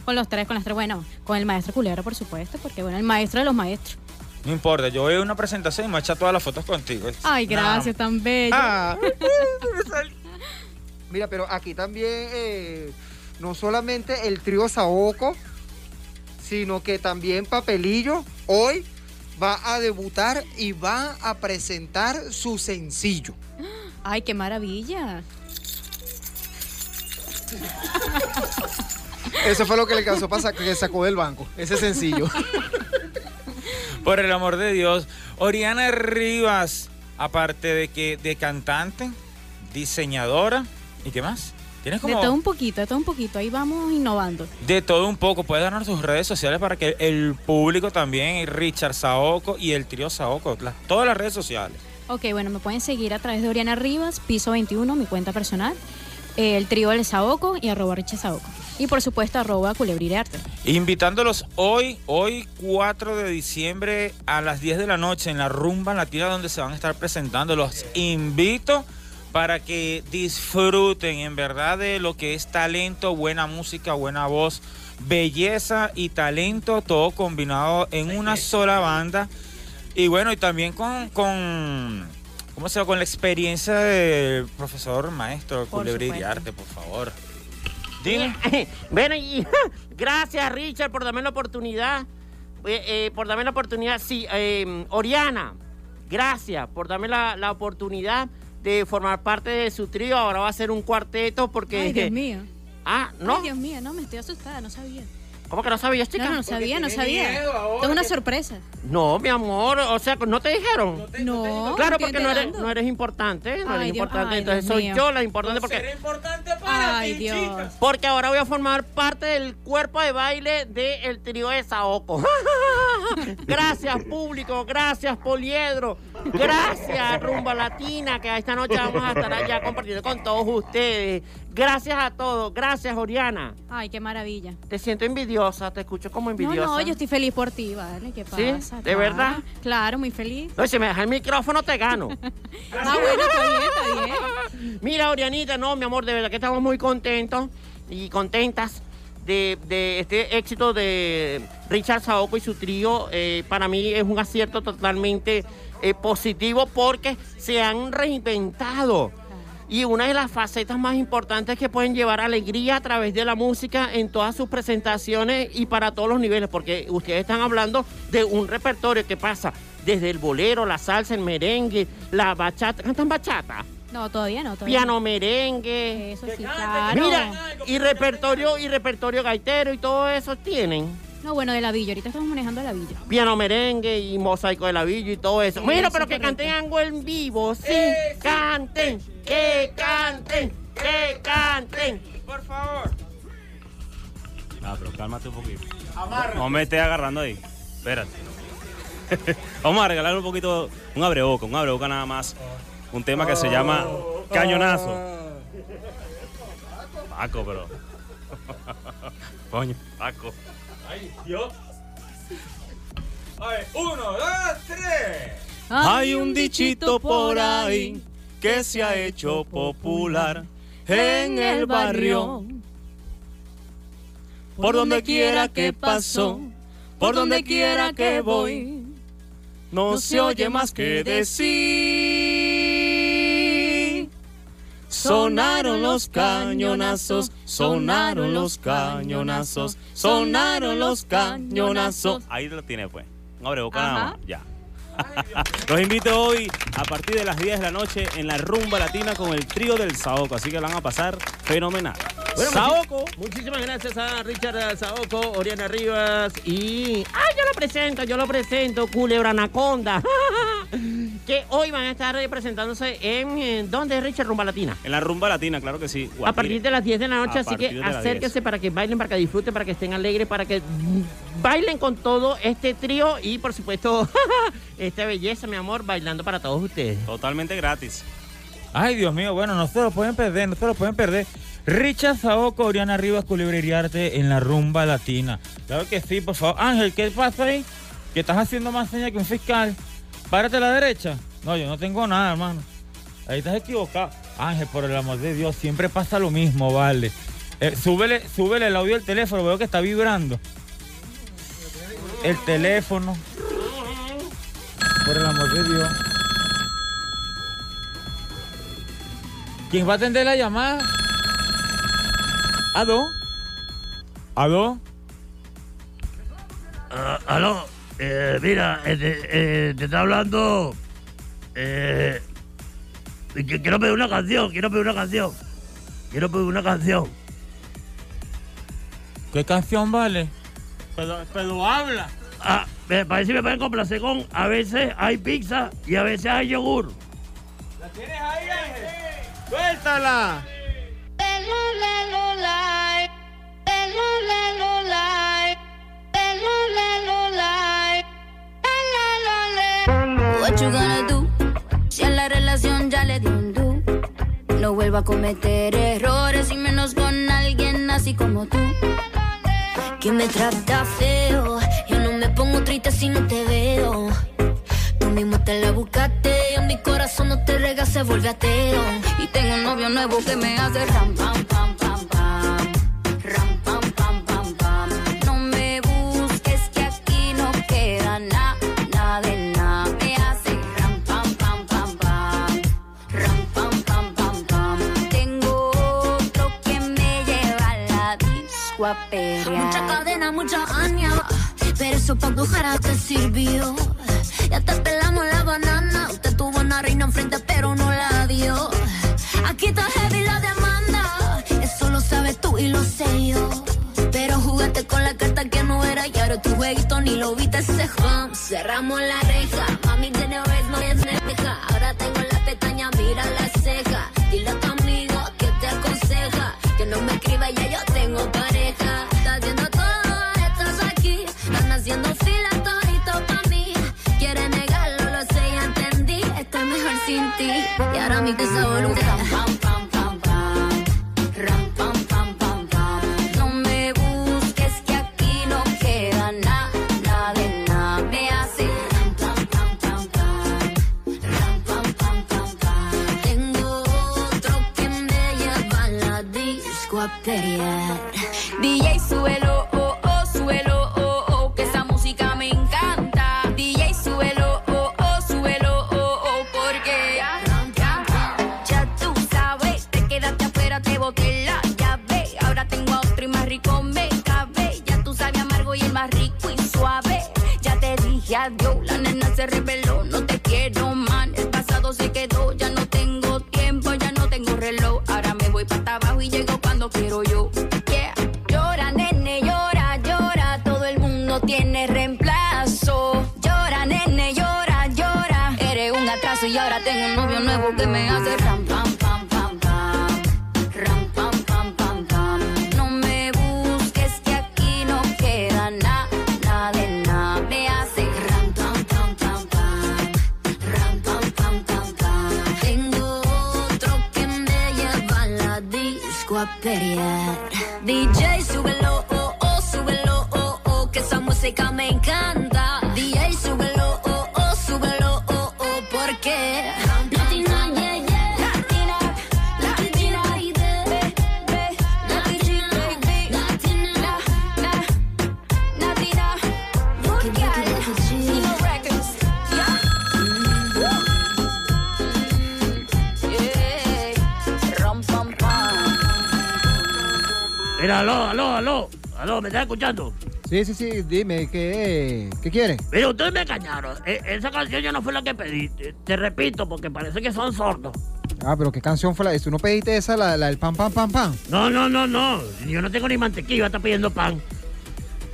Con los tres, con las tres, bueno, con el maestro culebra por supuesto, porque bueno, el maestro de los maestros. No importa, yo veo una presentación y me echa todas las fotos contigo. Ay, gracias, tan bello. Ah. Mira, pero aquí también eh, no solamente el trío Saoco, sino que también Papelillo hoy va a debutar y va a presentar su sencillo. Ay, qué maravilla. Eso fue lo que le causó para que sacó del banco, ese sencillo. Por el amor de Dios. Oriana Rivas, aparte de que de cantante, diseñadora, ¿y qué más? Tienes De como todo un poquito, de todo un poquito. Ahí vamos innovando. de todo un poco. Puedes darnos tus redes sociales para que el público también, Richard Saoco y el trío Saoco, las- todas las redes sociales. Ok, bueno, me pueden seguir a través de Oriana Rivas, piso 21, mi cuenta personal, eh, el trío del Saoco y arroba Richie Saoco. Y por supuesto, arroba Culebrire Arte. Invitándolos hoy, hoy 4 de diciembre a las 10 de la noche en la Rumba Latina donde se van a estar presentando. Los invito para que disfruten en verdad de lo que es talento, buena música, buena voz, belleza y talento, todo combinado en una sola banda. Y bueno, y también con, con ¿cómo se llama? Con la experiencia del profesor maestro Culebri de. Arte, por favor. Dime. Bueno, y gracias Richard por darme la oportunidad. eh, eh, por darme la oportunidad. Sí, eh, Oriana, gracias por darme la, la oportunidad de formar parte de su trío. Ahora va a ser un cuarteto porque... Ay, Dios mío. Ah, ¿no? Ay, Dios mío, no, me estoy asustada, no sabía. ¿Cómo que no sabías, chica? No, no sabía, no sabía. Esto es una que- sorpresa. No, mi amor, o sea, ¿no te dijeron? No, Claro, me estoy porque no eres, no importante, no eres Ay, importante, ay, entonces Dios soy mío. yo la importante porque... Ay, Dios. Porque ahora voy a formar parte del cuerpo de baile del trío de Saoco. gracias, público. Gracias, Poliedro. Gracias, Rumba Latina, que esta noche vamos a estar allá compartiendo con todos ustedes. Gracias a todos. Gracias, Oriana. Ay, qué maravilla. Te siento envidiosa, te escucho como No, envidiosa. no, yo estoy feliz por ti, ¿vale? ¿Qué ¿Sí? pasa? ¿De Claro, verdad? Claro, muy feliz. No, si me dejas el micrófono, te gano. Ah, bueno, está bien, está bien. Mira, Orianita, no, mi amor, de verdad que estamos muy contentos y contentas de, de este éxito de Richard Saoco y su trío. Eh, para mí es un acierto totalmente eh, positivo porque se han reinventado. Y una de las facetas más importantes es que pueden llevar alegría a través de la música en todas sus presentaciones y para todos los niveles, porque ustedes están hablando de un repertorio que pasa desde el bolero, la salsa, el merengue, la bachata. ¿Cantan bachata? No, todavía no, todavía Piano no. merengue. Eso sí, claro. Mira, y repertorio, y repertorio gaitero y todo eso tienen. No, bueno, de la villa. Ahorita estamos manejando la villa. Piano merengue y mosaico de la villa y todo eso. Sí, Mira, eso pero que correcto. canten algo en vivo, sí. Canten, que canten, que canten. Por favor. Ah, pero cálmate un poquito. No me estés agarrando ahí. Espérate. Vamos a regalar un poquito, un abreboca, un abreboca nada más. Un tema que se llama Cañonazo. Paco, pero. Coño, Paco. Ay, Dios. A ver, uno, dos, tres. Hay un dichito por ahí que se ha hecho popular en el barrio. Por donde quiera que paso, por donde quiera que voy, no se oye más que decir. Sonaron los cañonazos, sonaron los cañonazos, sonaron los cañonazos. Ahí lo tiene pues. Un abreboca nada Ajá. más. Ya. Los invito hoy a partir de las 10 de la noche en la rumba latina con el trío del Saoco. Así que la van a pasar fenomenal. Bueno, Saoco. Muchísimas gracias a Richard Saoco, Oriana Rivas y. ¡Ay, yo lo presento, yo lo presento! Culebra Anaconda. que hoy van a estar presentándose en. eh, ¿Dónde, Richard? Rumba Latina. En la rumba latina, claro que sí. A partir de las 10 de la noche, A así que acérquese 10. para que bailen, para que disfruten, para que estén alegres, para que bailen con todo este trío y, por supuesto, esta belleza, mi amor, bailando para todos ustedes. Totalmente gratis. Ay, Dios mío, bueno, no se lo pueden perder, no se lo pueden perder. Richard Saoco, Oriana Rivas, Iriarte en la rumba latina. Claro que sí, por favor. Ángel, ¿qué pasa ahí? Que estás haciendo más señas que un fiscal. Párate a la derecha. No, yo no tengo nada, hermano. Ahí estás equivocado. Ángel, por el amor de Dios, siempre pasa lo mismo, vale. Eh, súbele, el audio del teléfono, veo que está vibrando. El teléfono. Por el amor de Dios. ¿Quién va a atender la llamada? ¿Aló? ¿Aló? Ah, aló, eh, mira, eh, te, eh, te está hablando. Eh, que quiero pedir una canción, quiero pedir una canción. Quiero pedir una canción. ¿Qué canción vale? Pero, pero habla. Ah, me parece que me pueden complacer con. A veces hay pizza y a veces hay yogur. ¿La tienes ahí, Ángel? ¡Suéltala! What you gonna do? Si a la relación ya le dio un do. No vuelva a cometer errores y menos con alguien así como tú. Que me trata feo. Yo no me pongo triste si no te veo. Tú mismo te la buscaste. En mi corazón no te rega, se vuelve ateo. Y tengo un novio nuevo que me hace ram, pam, pam. Mucha cadena, mucha aña. Pero eso pa' brujeras te sirvió. Ya te pelamos la banana. Usted tuvo una reina enfrente, pero no la dio. Aquí está heavy la demanda. Eso lo sabes tú y lo sé yo. Pero jugaste con la carta que no era y ahora tu jueguito ni lo viste ese jam. Cerramos la reja, mami tiene vez no es neja. Ahora tengo la Y ahora mi tesoro ram, pam, pam, pam, pam. Ram, pam, pam, pam, pam. No me busques que aquí no queda nada, nada de nada. Me hace ram, pam, pam, pam, pam. Ram, pam, pam, pam, pam. Tengo otro que me lleva a la disco a pelear. ¿Me estás escuchando? Sí, sí, sí, dime, ¿qué, qué quieres? Mira, ustedes me engañaron. E- esa canción ya no fue la que pedí. Te, te repito, porque parece que son sordos. Ah, pero ¿qué canción fue la de? ¿Tú no pediste esa, la, la del pan, pan, pan, pan? No, no, no, no. Yo no tengo ni mantequilla, está pidiendo pan.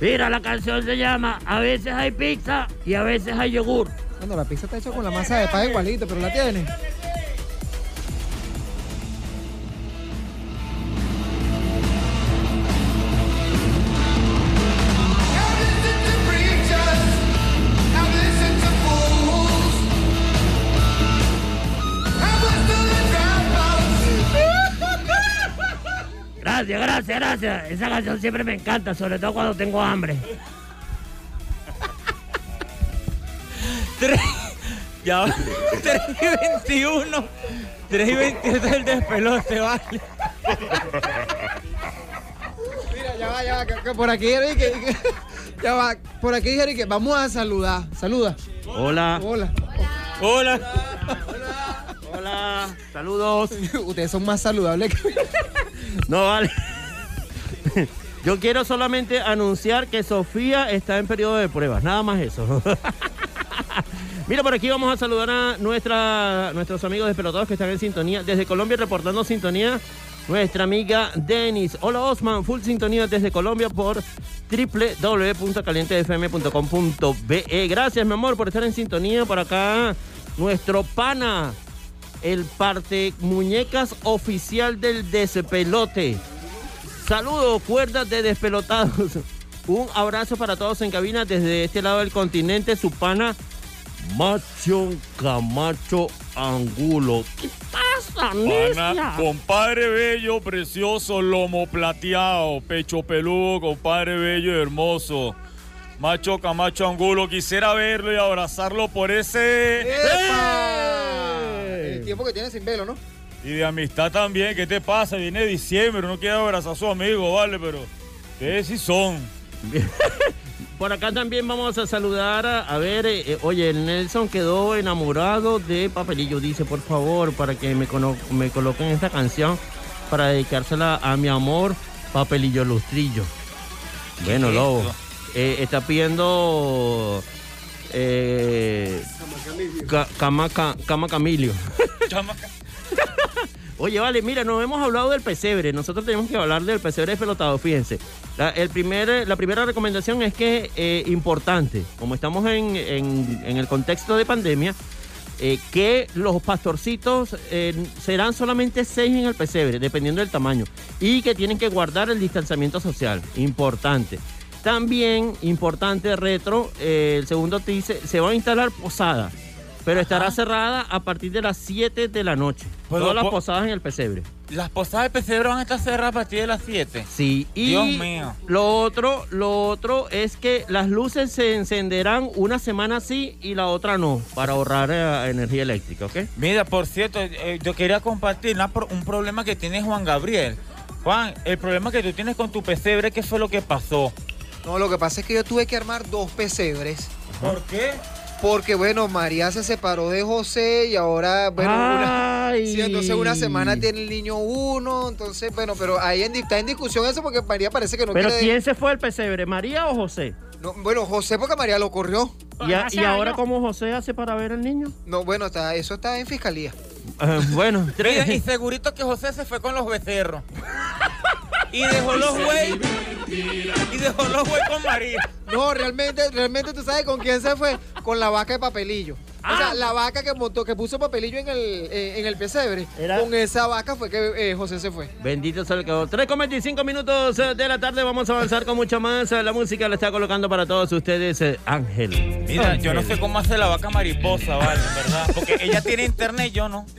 Mira, la canción se llama A veces hay pizza y a veces hay yogur. Bueno, la pizza está hecha con la masa de pan igualito, pero la tiene. Gracias. Esa canción siempre me encanta, sobre todo cuando tengo hambre. Tres- ya va. 3 y 21. 3 y 21 del despelote, vale. Mira, ya va, ya va, que, que por aquí, Enrique, que- ya va, por aquí, Enrique, vamos a saludar. Saluda. Hola. Hola. Hola. Hola. Saludos. Ustedes son más saludables que... No vale. Yo quiero solamente anunciar que Sofía está en periodo de pruebas, nada más eso. Mira, por aquí vamos a saludar a nuestra, nuestros amigos despelotados que están en sintonía. Desde Colombia reportando sintonía, nuestra amiga Denis. Hola Osman, full sintonía desde Colombia por www.calientefm.com.be. Gracias, mi amor, por estar en sintonía. Por acá, nuestro pana, el parte muñecas oficial del despelote. Saludos, cuerdas de despelotados. Un abrazo para todos en cabina desde este lado del continente, su pana Macho Camacho Angulo. ¿Qué pasa, Pana, compadre bello, precioso, lomo plateado, pecho peludo, compadre bello y hermoso. Macho Camacho Angulo, quisiera verlo y abrazarlo por ese... El tiempo que tiene sin velo, ¿no? Y de amistad también, ¿qué te pasa? Viene diciembre, no quiere abrazar a su amigo, ¿vale? Pero ustedes sí son. Por acá también vamos a saludar a, a ver, eh, eh, oye, el Nelson quedó enamorado de Papelillo. Dice, por favor, para que me, me coloquen esta canción para dedicársela a mi amor, Papelillo Lustrillo. Bueno, es Lobo, eh, está pidiendo eh, ca- cama, ca- cama Camilio. Oye, vale, mira, nos hemos hablado del pesebre. Nosotros tenemos que hablar del pesebre pelotado, fíjense. La, el primer, la primera recomendación es que, eh, importante, como estamos en, el contexto de pandemia, eh, que los pastorcitos eh, serán solamente seis en el pesebre, dependiendo del tamaño, y que tienen que guardar el distanciamiento social. Importante. También, importante, retro, eh, el segundo dice, se va a instalar posada, pero estará cerrada a partir de las 7 de la noche. Pues Todas lo las po- posadas en el pesebre. Las posadas de pesebre van a estar cerradas a partir de las 7. Sí, y Dios mío. lo otro, lo otro es que las luces se encenderán una semana sí y la otra no, para ahorrar eh, energía eléctrica, ¿ok? Mira, por cierto, eh, yo quería compartir una un problema que tiene Juan Gabriel. Juan, el problema que tú tienes con tu pesebre, ¿qué fue lo que pasó? No, lo que pasa es que yo tuve que armar dos pesebres. ¿Por qué? Porque, bueno, María se separó de José y ahora, bueno, una, Ay. sí, entonces una semana tiene el niño uno, entonces, bueno, pero ahí en está en discusión eso porque María parece que no Pero quiere... ¿quién se fue al pesebre, María o José? No, bueno, José porque María lo corrió. ¿Y, a- y ahora cómo José hace para ver al niño? No, bueno, está, eso está en fiscalía. Eh, bueno, y tres. segurito que José se fue con los becerros. Y dejó los güey. Y dejó los güey con María. No, realmente, realmente tú sabes con quién se fue, con la vaca de papelillo. O Ah. sea, la vaca que montó, que puso papelillo en el, eh, en el pesebre, Era- con esa vaca fue que eh, José se fue. Bendito sea el que 3 con 25 minutos eh, de la tarde. Vamos a avanzar con mucho más. La música la está colocando para todos ustedes eh, Ángel. Mira, yo no sé cómo hace la vaca mariposa, vale, verdad. Porque ella tiene internet y yo no.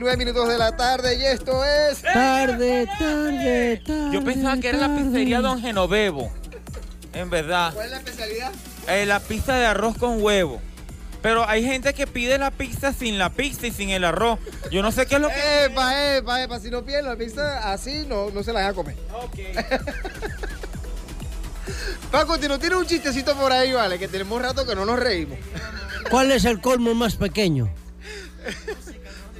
39 minutos de la tarde y esto es... Tarde, tarde, tarde. Yo pensaba que era la pizzería Don Genovevo. En verdad. ¿Cuál es la especialidad? Eh, la pizza de arroz con huevo. Pero hay gente que pide la pizza sin la pizza y sin el arroz. Yo no sé qué es lo que. Epa, epa, epa, si no piden la pizza así, no, no se la deja comer. Paco, ¿no tiene un chistecito por ahí, vale? Que tenemos rato que no nos reímos. ¿Cuál es el colmo más pequeño?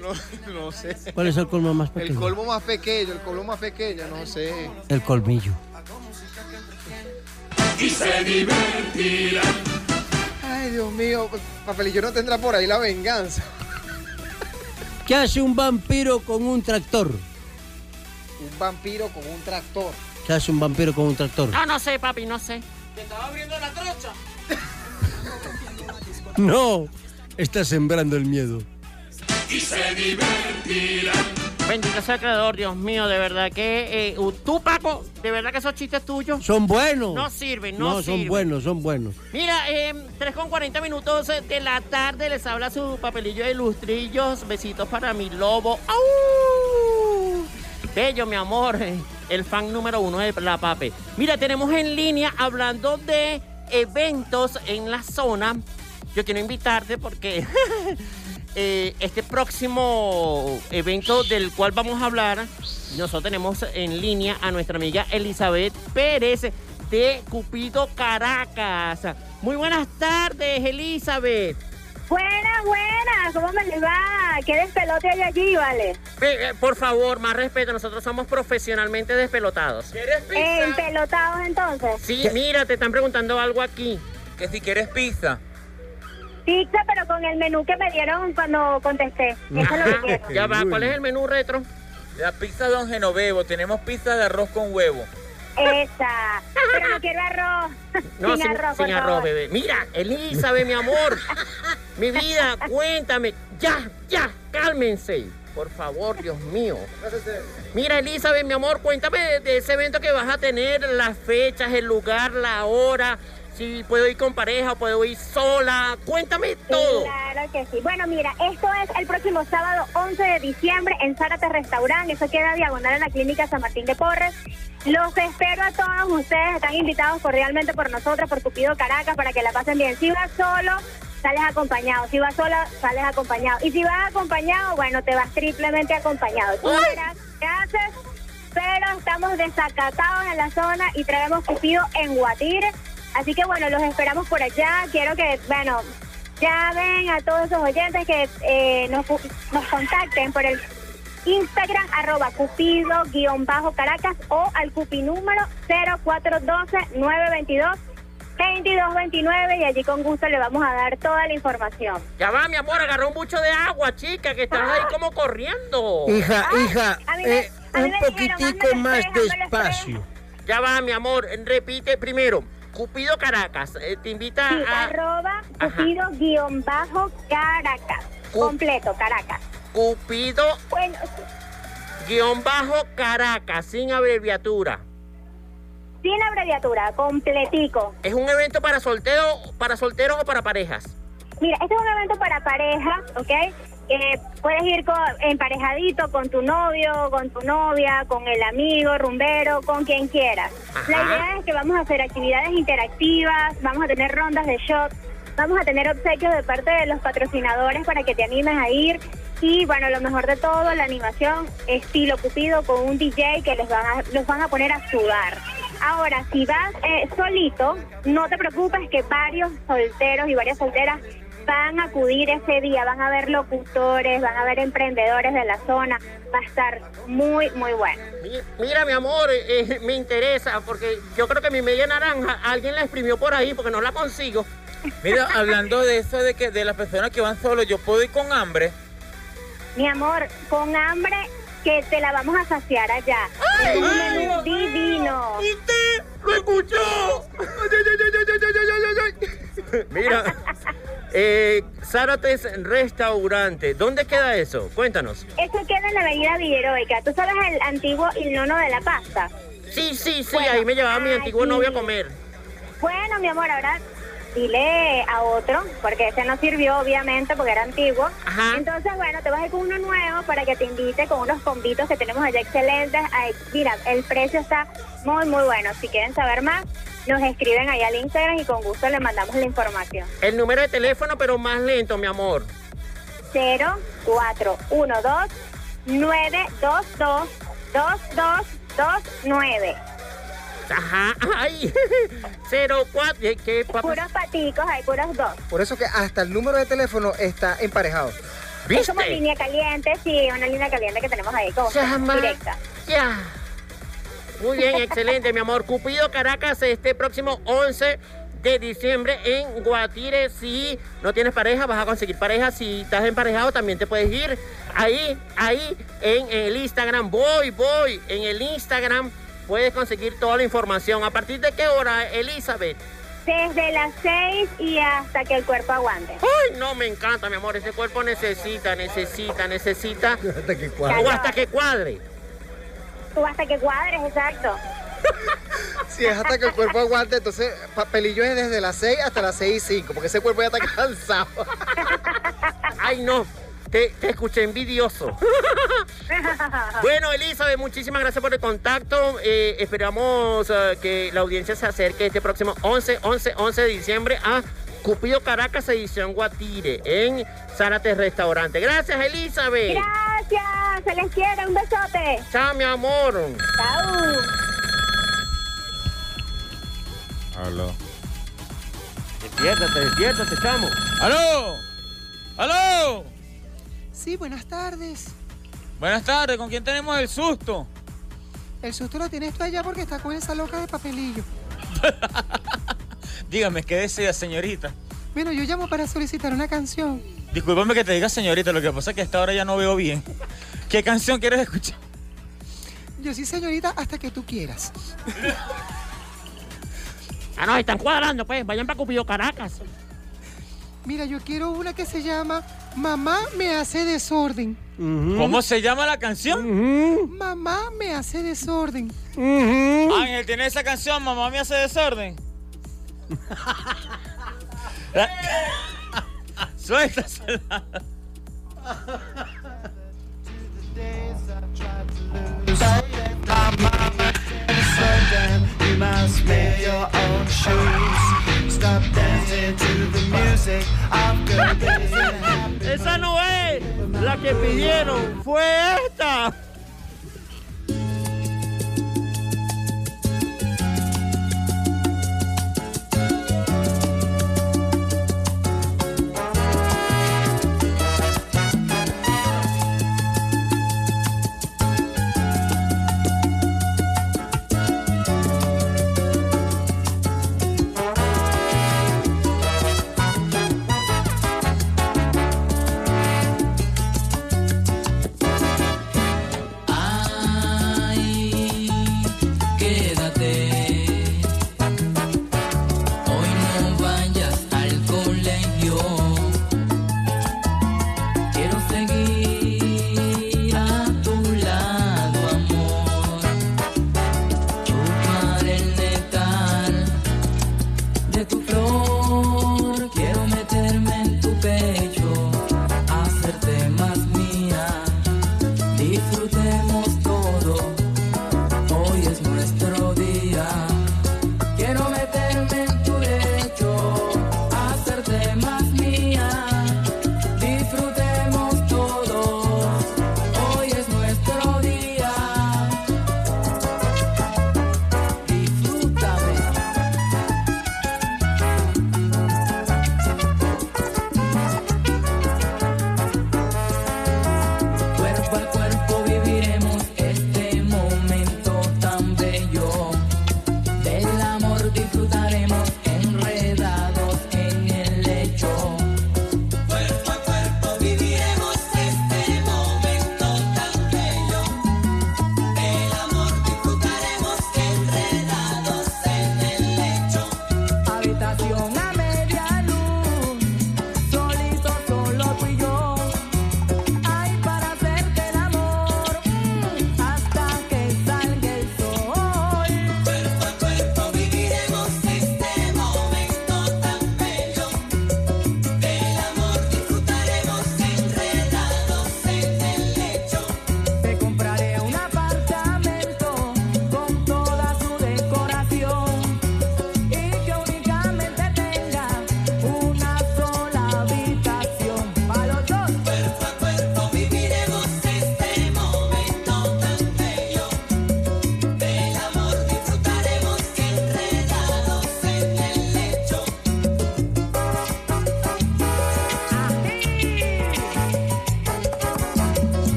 No, no sé. ¿Cuál es el colmo más El pequeño? colmo más pequeño, el colmo más pequeño, no sé. El colmillo. Y se divertirá. Ay, Dios mío, Papelillo no tendrá por ahí la venganza. ¿Qué hace un vampiro con un tractor? Un vampiro con un tractor. ¿Qué hace un vampiro con un tractor? No, no sé, papi, no sé. Te estaba abriendo la trocha. No, está sembrando el miedo. Y se divertirá. Bendito sea el creador, Dios mío, de verdad que eh, tú, Paco, de verdad que esos chistes tuyos Son buenos. no sirven, no, No, sirven. son buenos, son buenos. Mira, eh, 3 con 40 minutos de la tarde les habla su papelillo de lustrillos. Besitos para mi lobo. ¡Au! Bello, mi amor, el fan número uno de la pape. Mira, tenemos en línea hablando de eventos en la zona. Yo quiero invitarte porque eh, este próximo evento del cual vamos a hablar, nosotros tenemos en línea a nuestra amiga Elizabeth Pérez de Cupido Caracas. Muy buenas tardes, Elizabeth. Buenas, buenas, ¿cómo me les va? ¿Qué despelote hay allí, vale? Eh, por favor, más respeto, nosotros somos profesionalmente despelotados. Eh, ¿Empelotados entonces? Sí, mira, te están preguntando algo aquí. Que si quieres pizza. Pizza, pero con el menú que me dieron cuando contesté. Eso es lo que quiero. Ya va, ¿cuál es el menú retro? La pizza Don Genovevo. Tenemos pizza de arroz con huevo. Esa. Pero no quiero arroz. No, sin, sin, arroz, sin por arroz, favor. bebé. Mira, Elizabeth, mi amor. mi vida, cuéntame. Ya, ya, cálmense. Por favor, Dios mío. Mira, Elizabeth, mi amor, cuéntame de, de ese evento que vas a tener, las fechas, el lugar, la hora, si puedo ir con pareja puedo ir sola. Cuéntame todo. Claro que sí. Bueno, mira, esto es el próximo sábado 11 de diciembre en Zárate Restaurant. Eso queda diagonal en la clínica San Martín de Porres. Los espero a todos ustedes. Están invitados cordialmente por nosotros, por Cupido Caracas, para que la pasen bien. Si vas solo, sales acompañado. Si vas sola, sales acompañado. Y si vas acompañado, bueno, te vas triplemente acompañado. Tú verás qué haces, pero estamos desacatados en la zona y traemos Cupido en Guatire. Así que bueno, los esperamos por allá. Quiero que, bueno, llamen a todos esos oyentes que eh, nos, nos contacten por el Instagram arroba cupido-caracas o al cupi número 0412-922-2229 y allí con gusto le vamos a dar toda la información. Ya va, mi amor, agarró un bucho de agua, chica, que estás ahí como corriendo. Hija, hija, me- eh, un dijeron, poquitico más despacio. Ya va, mi amor, repite primero. Cupido Caracas, eh, te invita Sí, a... arroba cupido-caracas. Completo, Caracas. Cupido Bueno, guion bajo Caracas, sin abreviatura. sin abreviatura, completico. ¿Es un evento para solteros, para solteros o para parejas? Mira, este es un evento para parejas, ¿ok? Eh, puedes ir con, emparejadito con tu novio, con tu novia, con el amigo, rumbero, con quien quieras. Ajá. La idea es que vamos a hacer actividades interactivas, vamos a tener rondas de shots, vamos a tener obsequios de parte de los patrocinadores para que te animes a ir. Y bueno, lo mejor de todo, la animación estilo Cupido con un DJ que les van a, los van a poner a sudar. Ahora, si vas eh, solito, no te preocupes que varios solteros y varias solteras van a acudir ese día, van a ver locutores, van a ver emprendedores de la zona, va a estar muy, muy bueno. Mi- Mira, mi amor, eh, eh, me interesa porque yo creo que mi media naranja alguien la exprimió por ahí porque no la consigo. Mira, hablando de eso de que de las personas que van solos, yo puedo ir con hambre. Mi amor, con hambre que te la vamos a saciar allá. Es un menú divino. ¿Usted lo escuchó? Mira, eh, Zárates Restaurante, ¿dónde queda eso? Cuéntanos. Eso queda en la avenida Villeroica. ¿Tú sabes el antiguo Il Nono de la Pasta? Sí, sí, sí, Bueno, ahí me llevaba mi antiguo novio a comer. Bueno, mi amor, ahora dile a otro, porque ese no sirvió obviamente porque era antiguo. Entonces, bueno, te vas a ir con uno nuevo para que te invite con unos combitos que tenemos allá excelentes. Ay, mira, el precio está muy, muy bueno. Si quieren saber más, nos escriben allá al Instagram y con gusto le mandamos la información. El número de teléfono, pero más lento, mi amor. 0412 922 2229. Ajá, ay, 04, ¿qué, qué papá? Puros paticos, hay puros dos. Por eso que hasta el número de teléfono está emparejado. Es como línea caliente, sí, una línea caliente que tenemos ahí, como Llama. directa. Ya. Muy bien, excelente, mi amor. Cupido Caracas este próximo 11 de diciembre en Guatire. Si no tienes pareja, vas a conseguir pareja. Si estás emparejado, también te puedes ir ahí, ahí en el Instagram. Voy, voy. En el Instagram puedes conseguir toda la información. ¿A partir de qué hora, Elizabeth? Desde las 6 y hasta que el cuerpo aguante. Ay, no, me encanta, mi amor. Ese cuerpo necesita, necesita, necesita. Hasta que O hasta que cuadre. Tú hasta que cuadres, exacto. Si es hasta que el cuerpo aguante, entonces papelillo es desde las 6 hasta las 6 y 5, porque ese cuerpo ya está cansado. Ay, no. Te, te escuché envidioso. Bueno, Elizabeth, muchísimas gracias por el contacto. Eh, esperamos eh, que la audiencia se acerque este próximo 11, 11, 11 de diciembre a Cupido Caracas edición Guatire en Zárate Restaurante. Gracias, Elizabeth. Gracias, se les quiere, un besote. Chao, mi amor. Chao. Aló. Despiértate, despiértate, chamo. ¡Aló! ¡Aló! Sí, buenas tardes. Buenas tardes, ¿con quién tenemos el susto? El susto lo tienes tú allá porque está con esa loca de papelillo. Dígame, ¿qué desea, señorita? Bueno, yo llamo para solicitar una canción. Discúlpame que te diga señorita, lo que pasa es que a esta hora ya no veo bien. ¿Qué canción quieres escuchar? Yo sí, señorita, hasta que tú quieras. Ah, no, están cuadrando, pues. Vayan para Cupido Caracas. Mira, yo quiero una que se llama Mamá me hace desorden. ¿Cómo se llama la canción? Mamá me hace desorden. Ángel, ¿tiene esa canción? Mamá me hace desorden. Suéltasela. Esa no es la que pidieron, fue esta.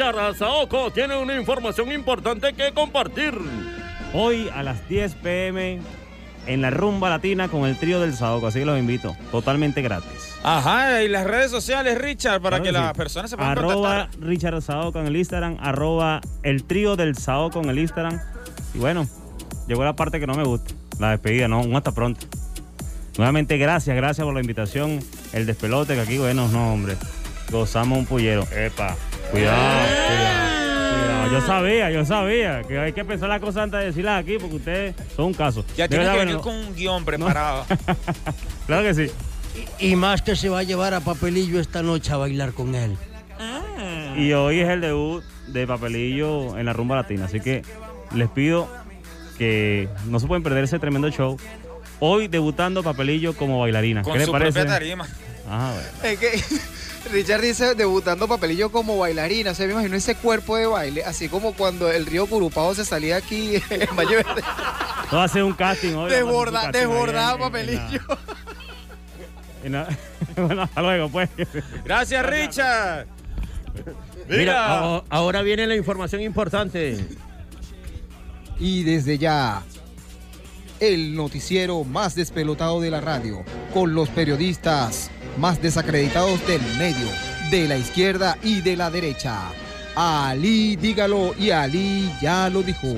Richard Saoko tiene una información importante que compartir. Hoy a las 10 pm en la rumba latina con el trío del Saoco, así que los invito, totalmente gratis. Ajá, y las redes sociales, Richard, para Claro que que las sí. personas se puedan Arroba contactar. Richard Saoco en el Instagram, arroba el trío del Saoco en el Instagram. Y bueno, llegó la parte que no me gusta, la despedida, no, un hasta pronto. Nuevamente, gracias, gracias por la invitación. El despelote, que aquí, bueno, no, hombre. Gozamos un pullero. Epa, cuidado, cuidado. cuidado. Yo sabía, yo sabía que hay que pensar las cosas antes de decirlas aquí porque ustedes son un caso. Ya verdad, que venir con un guion preparado. Claro que sí. Y más que se va a llevar a Papelillo esta noche a bailar con él. Y hoy es el debut de Papelillo en la rumba latina. Así que les pido que no se pueden perder ese tremendo show. Hoy debutando Papelillo como bailarina. Con ¿Qué les su parece? propia tarima. Ah, bueno. Es que Richard dice debutando papelillo como bailarina. O sea, me imagino ese cuerpo de baile, así como cuando el río Curupao se salía aquí en Valle Verde. A ser un casting un Desborda, casting ahí desbordado en- en- papelillo. en la- bueno, hasta luego, pues. Gracias, Richard. Mira, Mira. aho- ahora viene la información importante. Y desde ya, el noticiero más despelotado de la radio, con los periodistas más desacreditados del medio, de la izquierda y de la derecha. Ali, dígalo, y Ali ya lo dijo.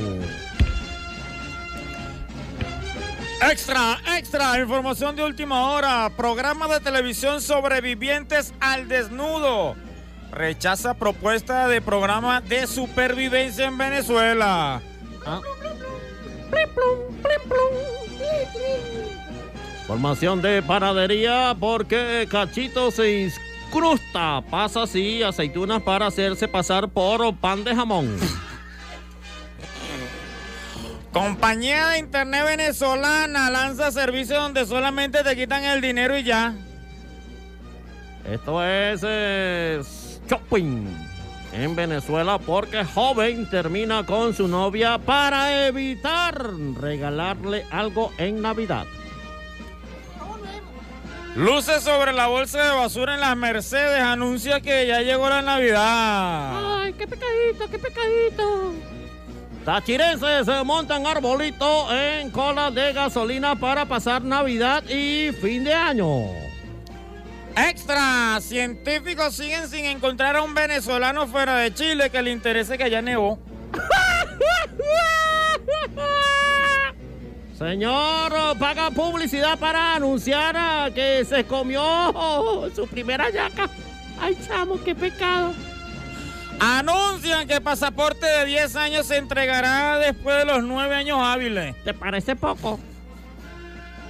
Extra, extra, información de última hora. Programa de televisión sobrevivientes al desnudo. Rechaza propuesta de programa de supervivencia en Venezuela. Formación de panadería porque Cachito se incrusta. Pasa así aceitunas para hacerse pasar por pan de jamón. Compañía de internet venezolana lanza servicio donde solamente te quitan el dinero y ya. Esto es eh, shopping en Venezuela porque joven termina con su novia para evitar regalarle algo en Navidad. Luces sobre la bolsa de basura en las Mercedes anuncia que ya llegó la Navidad. Ay, qué pecadito, qué pecadito. Tachirenses se montan arbolito en cola de gasolina para pasar Navidad y fin de año. Extra, científicos siguen sin encontrar a un venezolano fuera de Chile que le interese que allá nevó. Señor, paga publicidad para anunciar que se comió su primera yaca. Ay, chamo, qué pecado. Anuncian que pasaporte de 10 años se entregará después de los 9 años hábiles. ¿Te parece poco?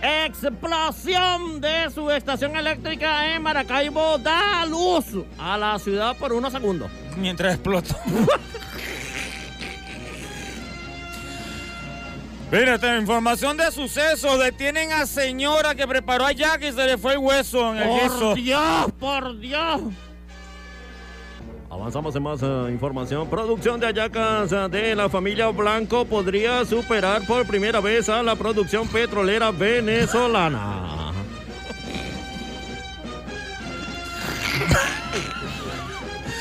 Explosión de su estación eléctrica en Maracaibo da luz a la ciudad por unos segundos. Mientras explotó. Mira, esta información de suceso. Detienen a señora que preparó a Jack y se le fue el hueso en el queso. Por Dios, por Dios. Avanzamos en más eh, información. Producción de hallacas eh, de la familia Blanco podría superar por primera vez a la producción petrolera venezolana.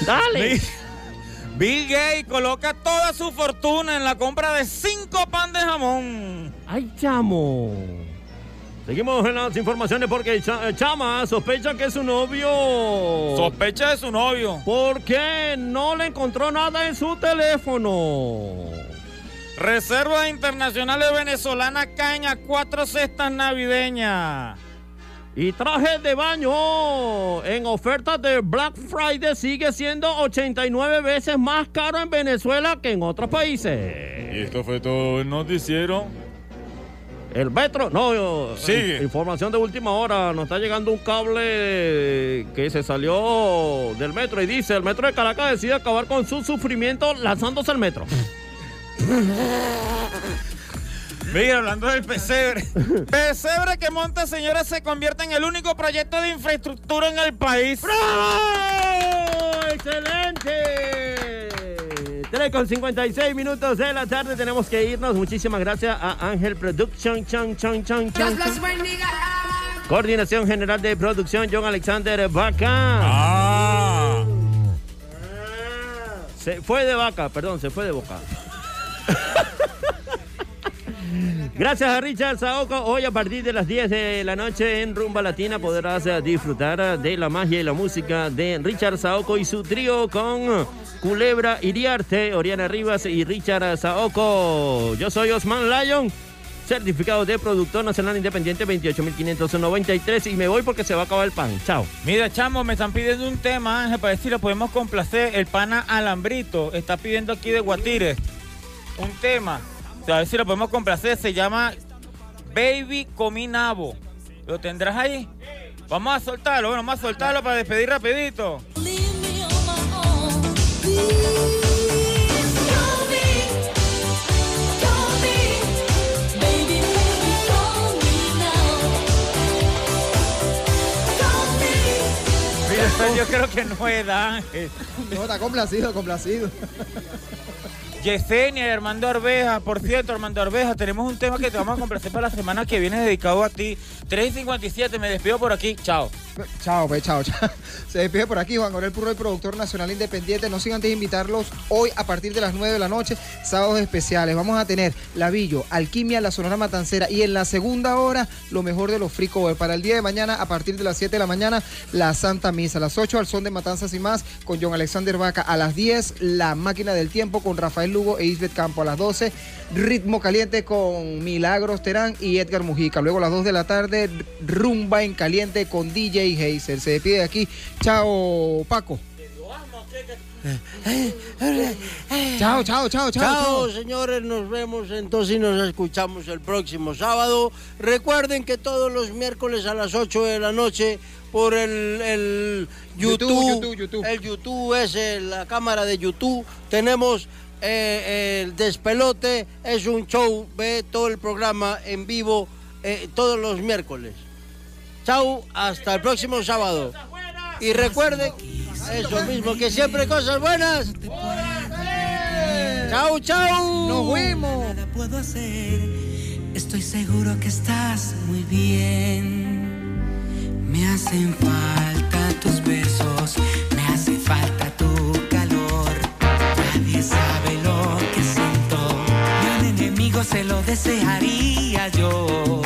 Dale. Bill, Gates coloca toda su fortuna en la compra de 5 pan de jamón. ¡Ay, chamo! Seguimos en las informaciones porque eh, Chama sospecha que su novio. Sospecha de su novio. Porque no le encontró nada en su teléfono. Reservas internacionales venezolanas caen a cuatro cestas navideñas. Y traje de baño en ofertas de Black Friday sigue siendo 89 veces más caro en Venezuela que en otros países. Y esto fue todo el noticiero. El metro, no, Sigue. in- información de última hora, nos está llegando un cable que se salió del metro y dice, el metro de Caracas decide acabar con su sufrimiento lanzándose al metro. Mira, hablando del pesebre. pesebre que monta señora se convierte en el único proyecto de infraestructura en el país. ¡Bravo! ¡Excelente! 3 con 56 minutos de la tarde tenemos que irnos. Muchísimas gracias a Ángel Production. Chan, chan, chan, chan. Coordinación General de Producción, John Alexander Vaca. Ah. Se fue de vaca, perdón, se fue de boca. Gracias a Richard Saoco. Hoy a partir de las 10 de la noche en Rumba Latina podrás eh, disfrutar de la magia y la música de Richard Saoco y su trío con Culebra Iriarte, Oriana Rivas y Richard Saoco. Yo soy Osman Lyon, certificado de productor nacional independiente 28593 y me voy porque se va a acabar el pan. Chao. Mira, chamo, me están pidiendo un tema, Ángel, para decirle, podemos complacer. El pana Alambrito está pidiendo aquí de Guatire un tema. A ver si lo podemos complacer. Se llama Baby Cominabo. ¿Lo tendrás ahí? Vamos a soltarlo, bueno, vamos a soltarlo para despedir rapidito. Mira, yo creo que no es Ángel. No, está complacido, complacido. Yesenia y Armando Arbeja, por cierto, Armando Arbeja, tenemos un tema que te vamos a complacer para la semana que viene dedicado a ti. 3.57, me despido por aquí, chao. Chao, pues, chao, chao. Se despide por aquí Juan Gorel Purro, el productor nacional independiente. No sin antes invitarlos hoy a partir de las 9 de la noche, sábados especiales. Vamos a tener Lavillo, Alquimia, la Sonora Matancera y en la segunda hora lo mejor de los free cover. Para el día de mañana, a partir de las 7 de la mañana, la Santa Misa. A las 8 al son de Matanzas y más con John Alexander Vaca. A las 10, la Máquina del Tiempo con Rafael Lugo e Isbeth Campo. A las 12, Ritmo Caliente con Milagros Terán y Edgar Mujica. Luego a las 2 de la tarde, Rumba en Caliente con DJ Heiser. Se despide de aquí. Chao, Paco. Chao, chao, chao, chao. Chao, señores, nos vemos entonces y nos escuchamos el próximo sábado. Recuerden que todos los miércoles a las 8 de la noche por el, el YouTube, YouTube, YouTube. el YouTube es el- la cámara de YouTube, tenemos eh, el despelote, es un show, ve todo el programa en vivo eh, todos los miércoles. Chao, hasta el próximo sábado. Y recuerden, eso mismo, que siempre cosas buenas. Chao, chao. Nos vemos. Nada puedo hacer. Estoy seguro que estás muy bien. Me hacen falta tus besos, se lo desearía yo.